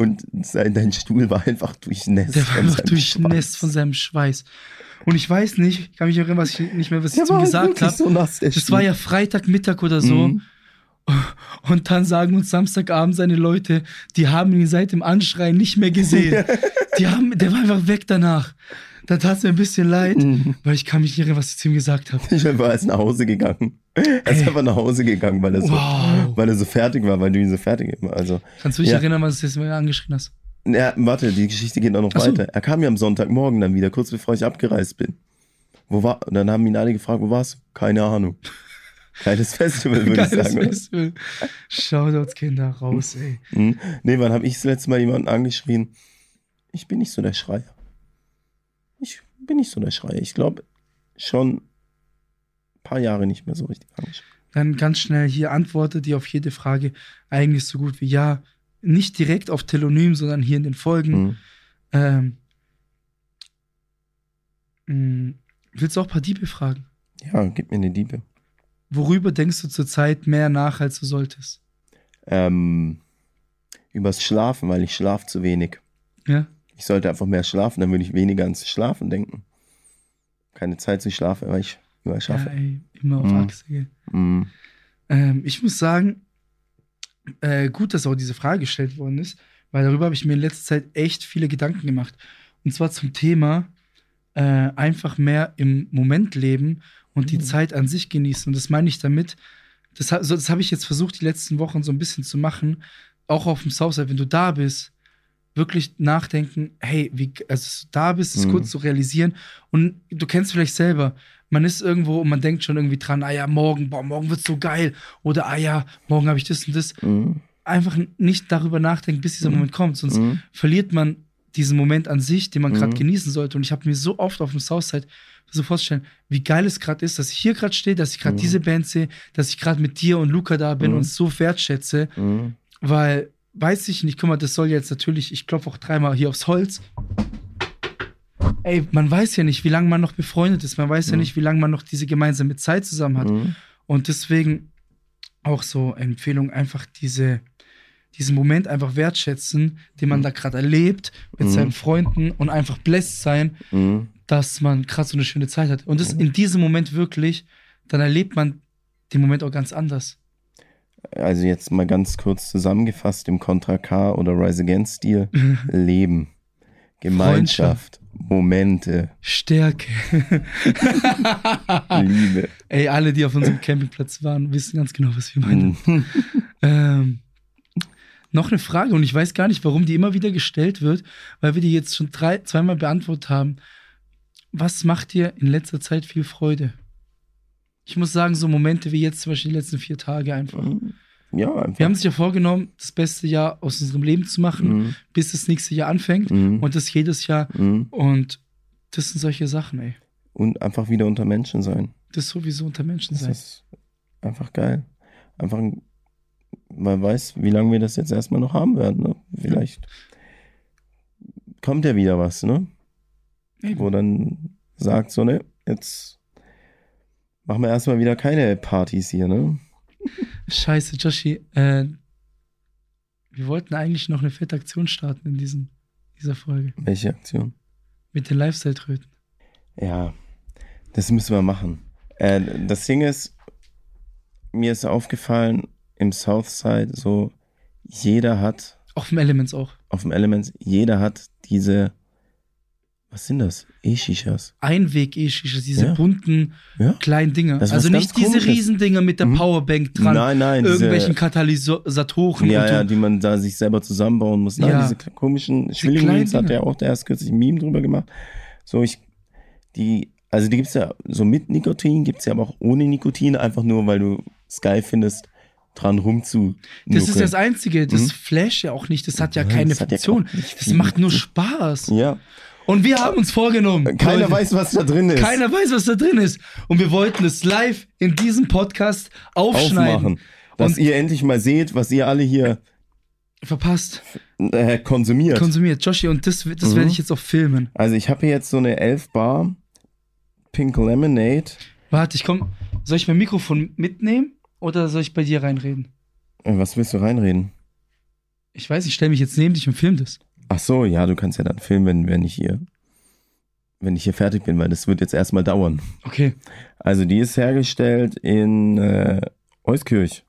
Speaker 2: und sein, dein Stuhl war einfach durchnässt.
Speaker 1: Der war
Speaker 2: von
Speaker 1: einfach
Speaker 2: seinem
Speaker 1: durchnässt
Speaker 2: Schweiß.
Speaker 1: von seinem Schweiß. Und ich weiß nicht, ich kann mich erinnern, was ich nicht mehr, was ich zu ihm gesagt habe.
Speaker 2: so nass,
Speaker 1: Das war ja Freitagmittag oder so.
Speaker 2: Mhm.
Speaker 1: Und dann sagen uns Samstagabend seine Leute, die haben ihn seit dem Anschreien nicht mehr gesehen. Die haben, der war einfach weg danach. Da tat es mir ein bisschen leid,
Speaker 2: Mhm.
Speaker 1: weil ich kann mich nicht erinnern, was ich zu ihm gesagt habe.
Speaker 2: Ich war erst nach Hause gegangen. Er ist einfach nach Hause gegangen, weil er, so,
Speaker 1: Wow.
Speaker 2: weil er so fertig war, weil du ihn so fertig immer. Also,
Speaker 1: Kannst du dich
Speaker 2: Ja.
Speaker 1: erinnern, was du jetzt mal angeschrien hast?
Speaker 2: ja, warte, die Geschichte geht auch noch
Speaker 1: Ach so.
Speaker 2: weiter. Er kam ja am Sonntagmorgen dann wieder, kurz bevor ich abgereist bin. Wo war, und dann haben ihn alle gefragt, wo warst du? Keine Ahnung. Geiles Festival, würde ich sagen. oder?
Speaker 1: Festival. Shoutouts Kinder raus, ey.
Speaker 2: Hm? Nee, wann habe ich das letzte Mal jemanden angeschrien? Ich bin nicht so der Schreier. Ich bin nicht so der Schreier. Ich glaube, schon ein paar Jahre nicht mehr so richtig.
Speaker 1: Dann ganz schnell hier antwortet die auf jede Frage eigentlich so gut wie ja. Nicht direkt auf Telonym, sondern hier in den Folgen.
Speaker 2: Hm.
Speaker 1: Ähm, mh, willst du auch ein paar Diebe fragen?
Speaker 2: Ja, gib mir eine Diebe.
Speaker 1: Worüber denkst du zurzeit mehr nach, als du solltest?
Speaker 2: Ähm, übers Schlafen, weil ich schlafe zu wenig.
Speaker 1: Ja?
Speaker 2: Ich sollte einfach mehr schlafen, dann würde ich weniger ans Schlafen denken. Keine Zeit zu schlafen, weil ich immer
Speaker 1: Ja,
Speaker 2: schaffe.
Speaker 1: ey, immer auf
Speaker 2: Mhm.
Speaker 1: Achse. gell.
Speaker 2: Hm.
Speaker 1: Ähm, ich muss sagen, äh, gut, dass auch diese Frage gestellt worden ist, weil darüber habe ich mir in letzter Zeit echt viele Gedanken gemacht. Und zwar zum Thema äh, einfach mehr im Moment leben und die
Speaker 2: Mhm.
Speaker 1: Zeit an sich genießen. Und das meine ich damit, das, das habe ich jetzt versucht, die letzten Wochen so ein bisschen zu machen, auch auf dem Southside, wenn du da bist, wirklich nachdenken, hey, wie, also da bist, es
Speaker 2: Mhm.
Speaker 1: kurz zu realisieren. Und du kennst vielleicht selber, man ist irgendwo und man denkt schon irgendwie dran, ah ja, morgen, boah, morgen wird's so geil. Oder ah ja, morgen habe ich das und das.
Speaker 2: Mhm.
Speaker 1: Einfach nicht darüber nachdenken, bis dieser
Speaker 2: Mhm.
Speaker 1: Moment kommt. Sonst
Speaker 2: Mhm.
Speaker 1: verliert man diesen Moment an sich, den man gerade
Speaker 2: Mhm.
Speaker 1: genießen sollte. Und ich habe mir so oft auf dem Southside so vorstellen, wie geil es gerade ist, dass ich hier gerade stehe, dass ich gerade
Speaker 2: Mhm.
Speaker 1: diese Band sehe, dass ich gerade mit dir und Luca da bin und es so wertschätze, weil, weiß ich nicht, guck mal, das soll jetzt natürlich, ich klopfe auch dreimal hier aufs Holz. Ey, man weiß ja nicht, wie lange man noch befreundet ist, man weiß ja
Speaker 2: Mhm.
Speaker 1: nicht, wie lange man noch diese gemeinsame Zeit zusammen hat.
Speaker 2: Mhm.
Speaker 1: Und deswegen auch so Empfehlung, einfach diese, diesen Moment einfach wertschätzen, den man
Speaker 2: Mhm.
Speaker 1: da gerade erlebt mit
Speaker 2: Mhm.
Speaker 1: seinen Freunden und einfach blessed sein,
Speaker 2: Mhm.
Speaker 1: dass man gerade so eine schöne Zeit hat. Und das in diesem Moment wirklich, dann erlebt man den Moment auch ganz anders.
Speaker 2: Also jetzt mal ganz kurz zusammengefasst im Contra K oder Rise Against Stil. Leben, Gemeinschaft, Momente,
Speaker 1: Stärke.
Speaker 2: Liebe.
Speaker 1: Ey, alle, die auf unserem Campingplatz waren, wissen ganz genau, was wir meinen.
Speaker 2: Mhm.
Speaker 1: Ähm, noch eine Frage und ich weiß gar nicht, warum die immer wieder gestellt wird, weil wir die jetzt schon drei, zweimal beantwortet haben. Was macht dir in letzter Zeit viel Freude? Ich muss sagen, so Momente wie jetzt zum Beispiel die letzten vier Tage einfach.
Speaker 2: Ja, einfach.
Speaker 1: Wir haben sich ja vorgenommen, das beste Jahr aus unserem Leben zu machen,
Speaker 2: Mhm.
Speaker 1: bis das nächste Jahr anfängt
Speaker 2: Mhm.
Speaker 1: und das jedes Jahr.
Speaker 2: Mhm.
Speaker 1: Und das sind solche Sachen, ey.
Speaker 2: Und einfach wieder unter Menschen sein.
Speaker 1: Das sowieso unter Menschen
Speaker 2: Das
Speaker 1: sein.
Speaker 2: ist einfach geil. Einfach, ein- man weiß, wie lange wir das jetzt erstmal noch haben werden. Ne? Vielleicht kommt ja wieder was, ne?
Speaker 1: Eben.
Speaker 2: Wo dann sagt so, ne, jetzt machen wir erstmal wieder keine Partys hier, ne?
Speaker 1: Scheiße, Joshi, äh, wir wollten eigentlich noch eine fette Aktion starten in diesem, dieser Folge.
Speaker 2: Welche Aktion?
Speaker 1: Mit den Lifestyle-Tröten.
Speaker 2: Ja, das müssen wir machen. Äh, das Ding ist, mir ist aufgefallen, im Southside so, jeder hat,
Speaker 1: Auch vom Elements auch.
Speaker 2: auf dem Elements, jeder hat diese, was sind das? E-Shishas.
Speaker 1: Einweg-E-Shisha, diese
Speaker 2: Ja.
Speaker 1: bunten
Speaker 2: Ja?
Speaker 1: kleinen
Speaker 2: ist
Speaker 1: Also nicht diese
Speaker 2: Komisches.
Speaker 1: Riesendinger mit der
Speaker 2: Mhm.
Speaker 1: Powerbank dran,
Speaker 2: Nein, nein,
Speaker 1: irgendwelchen
Speaker 2: diese,
Speaker 1: Katalysatoren
Speaker 2: ja, ja, die man da sich selber zusammenbauen muss. Nein,
Speaker 1: Ja.
Speaker 2: diese komischen
Speaker 1: kleinen
Speaker 2: Schwilling-Memes hat der auch, der erst kürzlich ein Meme drüber gemacht. So, ich, die, also die gibt's ja so mit Nikotin, gibt's ja aber auch ohne Nikotin, einfach nur, weil du es geil findest, dran rumzu.
Speaker 1: Das ist das Einzige, das
Speaker 2: Mhm.
Speaker 1: flash ja auch nicht, das hat ja keine
Speaker 2: ja
Speaker 1: Funktion.
Speaker 2: nicht
Speaker 1: das macht nur Spaß.
Speaker 2: Ja,
Speaker 1: Und wir haben uns vorgenommen.
Speaker 2: keiner
Speaker 1: Leute,
Speaker 2: weiß, was da drin ist.
Speaker 1: Keiner weiß, was da drin ist. Und wir wollten es live in diesem Podcast aufschneiden.
Speaker 2: aufmachen. Dass
Speaker 1: Und-
Speaker 2: ihr endlich mal seht, was ihr alle hier
Speaker 1: Verpasst.
Speaker 2: äh, konsumiert.
Speaker 1: Konsumiert. Joshi, und das, das
Speaker 2: Mhm.
Speaker 1: werde ich jetzt auch filmen.
Speaker 2: also ich habe hier jetzt so eine 11 Bar Pink Lemonade.
Speaker 1: Warte, ich komm. Soll ich mein Mikrofon mitnehmen oder soll ich bei dir reinreden?
Speaker 2: Äh, Was willst du reinreden?
Speaker 1: Ich weiß, ich stelle mich jetzt neben dich und film das.
Speaker 2: Ach so, ja, du kannst ja dann filmen, wenn, wenn ich hier, wenn ich hier fertig bin, weil das wird jetzt erstmal dauern.
Speaker 1: Okay.
Speaker 2: Also die ist hergestellt in äh, Euskirch.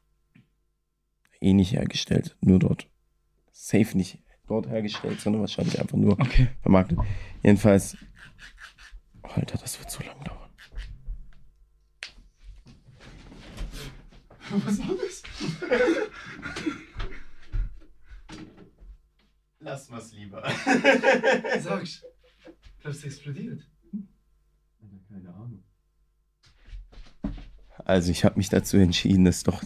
Speaker 2: Eh nicht hergestellt, nur dort. Safe nicht dort hergestellt, sondern wahrscheinlich einfach nur
Speaker 1: Okay.
Speaker 2: vermarktet. Jedenfalls, Alter, das wird so lang dauern.
Speaker 1: Was war das?
Speaker 2: Lass mal's lieber.
Speaker 1: Sag's. Glaubst du, explodiert?
Speaker 2: Keine Ahnung. Also ich habe mich dazu entschieden, es doch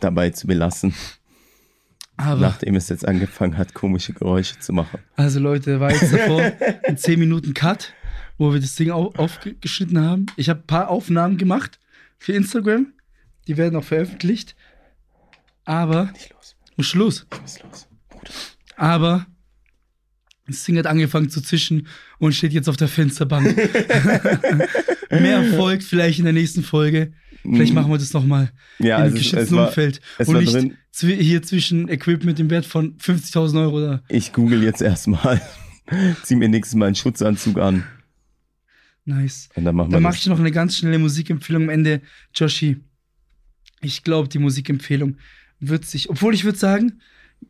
Speaker 2: dabei zu belassen,
Speaker 1: Aber,
Speaker 2: nachdem es jetzt angefangen hat, komische Geräusche zu machen.
Speaker 1: also Leute, war jetzt davor ein 10 Minuten Cut, wo wir das Ding au aufgeschnitten haben. Ich habe ein paar Aufnahmen gemacht für Instagram. Die werden auch veröffentlicht. Aber,
Speaker 2: Nicht los.
Speaker 1: und Schluss.
Speaker 2: Ich muss los.
Speaker 1: Aber das Ding hat angefangen zu zischen und steht jetzt auf der Fensterbank. Mehr folgt vielleicht in der nächsten Folge. Vielleicht machen wir das nochmal
Speaker 2: Ja,
Speaker 1: in einem
Speaker 2: also es, es
Speaker 1: geschützten
Speaker 2: war,
Speaker 1: Umfeld.
Speaker 2: es
Speaker 1: und
Speaker 2: war
Speaker 1: nicht zwi- hier zwischen Equipment im Wert von 50.000 Euro da.
Speaker 2: Ich google jetzt erstmal. Zieh mir nächstes Mal einen Schutzanzug an.
Speaker 1: Nice.
Speaker 2: Und dann machen wir
Speaker 1: Dann mache ich noch eine ganz schnelle Musikempfehlung am Ende. Joshi, ich glaube, die Musikempfehlung wird sich, obwohl ich würde sagen,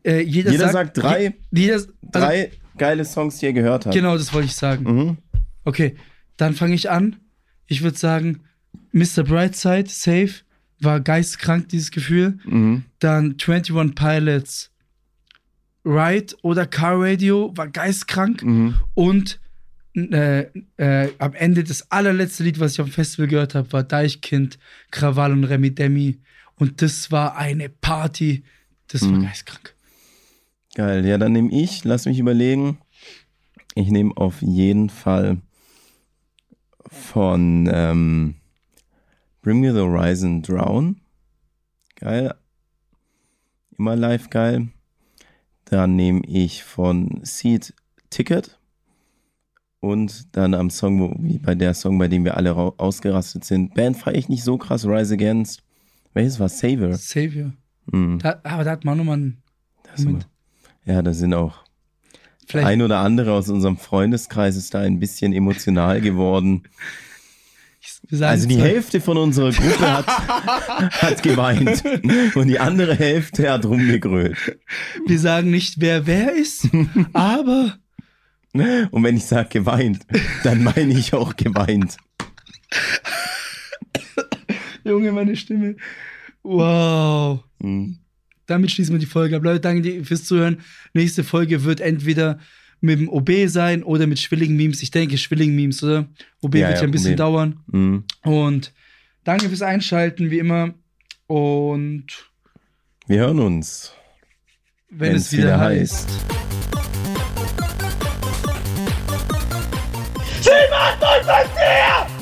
Speaker 1: äh, jeder,
Speaker 2: Jeder sagt drei,
Speaker 1: je- jeder, also,
Speaker 2: drei geile Songs, die er gehört hat.
Speaker 1: Genau, das wollte ich sagen.
Speaker 2: Mhm.
Speaker 1: Okay, dann fange ich an. Ich würde sagen, Mr. Brightside, Safe, war geistkrank, dieses Gefühl.
Speaker 2: Mhm.
Speaker 1: Dann 21 Pilots, Ride oder Car Radio war geistkrank.
Speaker 2: Mhm.
Speaker 1: Und äh, äh, am Ende das allerletzte Lied, was ich auf dem Festival gehört habe, war Deichkind, Krawall und Remi Demi. Und das war eine Party. Das war
Speaker 2: Mhm.
Speaker 1: geistkrank.
Speaker 2: Geil. Ja, dann nehme ich, lass mich überlegen. Ich nehme auf jeden Fall von ähm, Bring Me the Horizon Drown. Geil. Immer live geil. Dann nehme ich von Seed Ticket. Und dann am Song, wo, wie bei der Song, bei dem wir alle ausgerastet sind. Band feiere ich nicht so krass, Rise Against. Welches war Savior?
Speaker 1: Savior.
Speaker 2: Mhm.
Speaker 1: Da, aber da hat man nochmal einen Moment.
Speaker 2: Ja, da sind auch
Speaker 1: Vielleicht
Speaker 2: ein oder andere aus unserem Freundeskreis ist da ein bisschen emotional geworden. Also die Hälfte von unserer Gruppe hat, hat geweint und die andere Hälfte hat rumgegrölt.
Speaker 1: Wir sagen nicht, wer wer ist, aber
Speaker 2: Und wenn ich sage geweint, dann meine ich auch geweint.
Speaker 1: Junge, meine Stimme. Wow.
Speaker 2: Hm.
Speaker 1: Damit schließen wir die Folge ab. Leute, danke fürs Zuhören. Nächste Folge wird entweder mit dem OB sein oder mit Schwilling-Memes. Ich denke Schwilling-Memes, oder? OB
Speaker 2: Ja,
Speaker 1: wird
Speaker 2: ja,
Speaker 1: ein bisschen
Speaker 2: OB.
Speaker 1: dauern.
Speaker 2: Hm.
Speaker 1: Und danke fürs Einschalten, wie immer. Und
Speaker 2: Wir hören uns,
Speaker 1: wenn
Speaker 2: wenn
Speaker 1: es wieder, heißt.
Speaker 3: Sie macht uns das!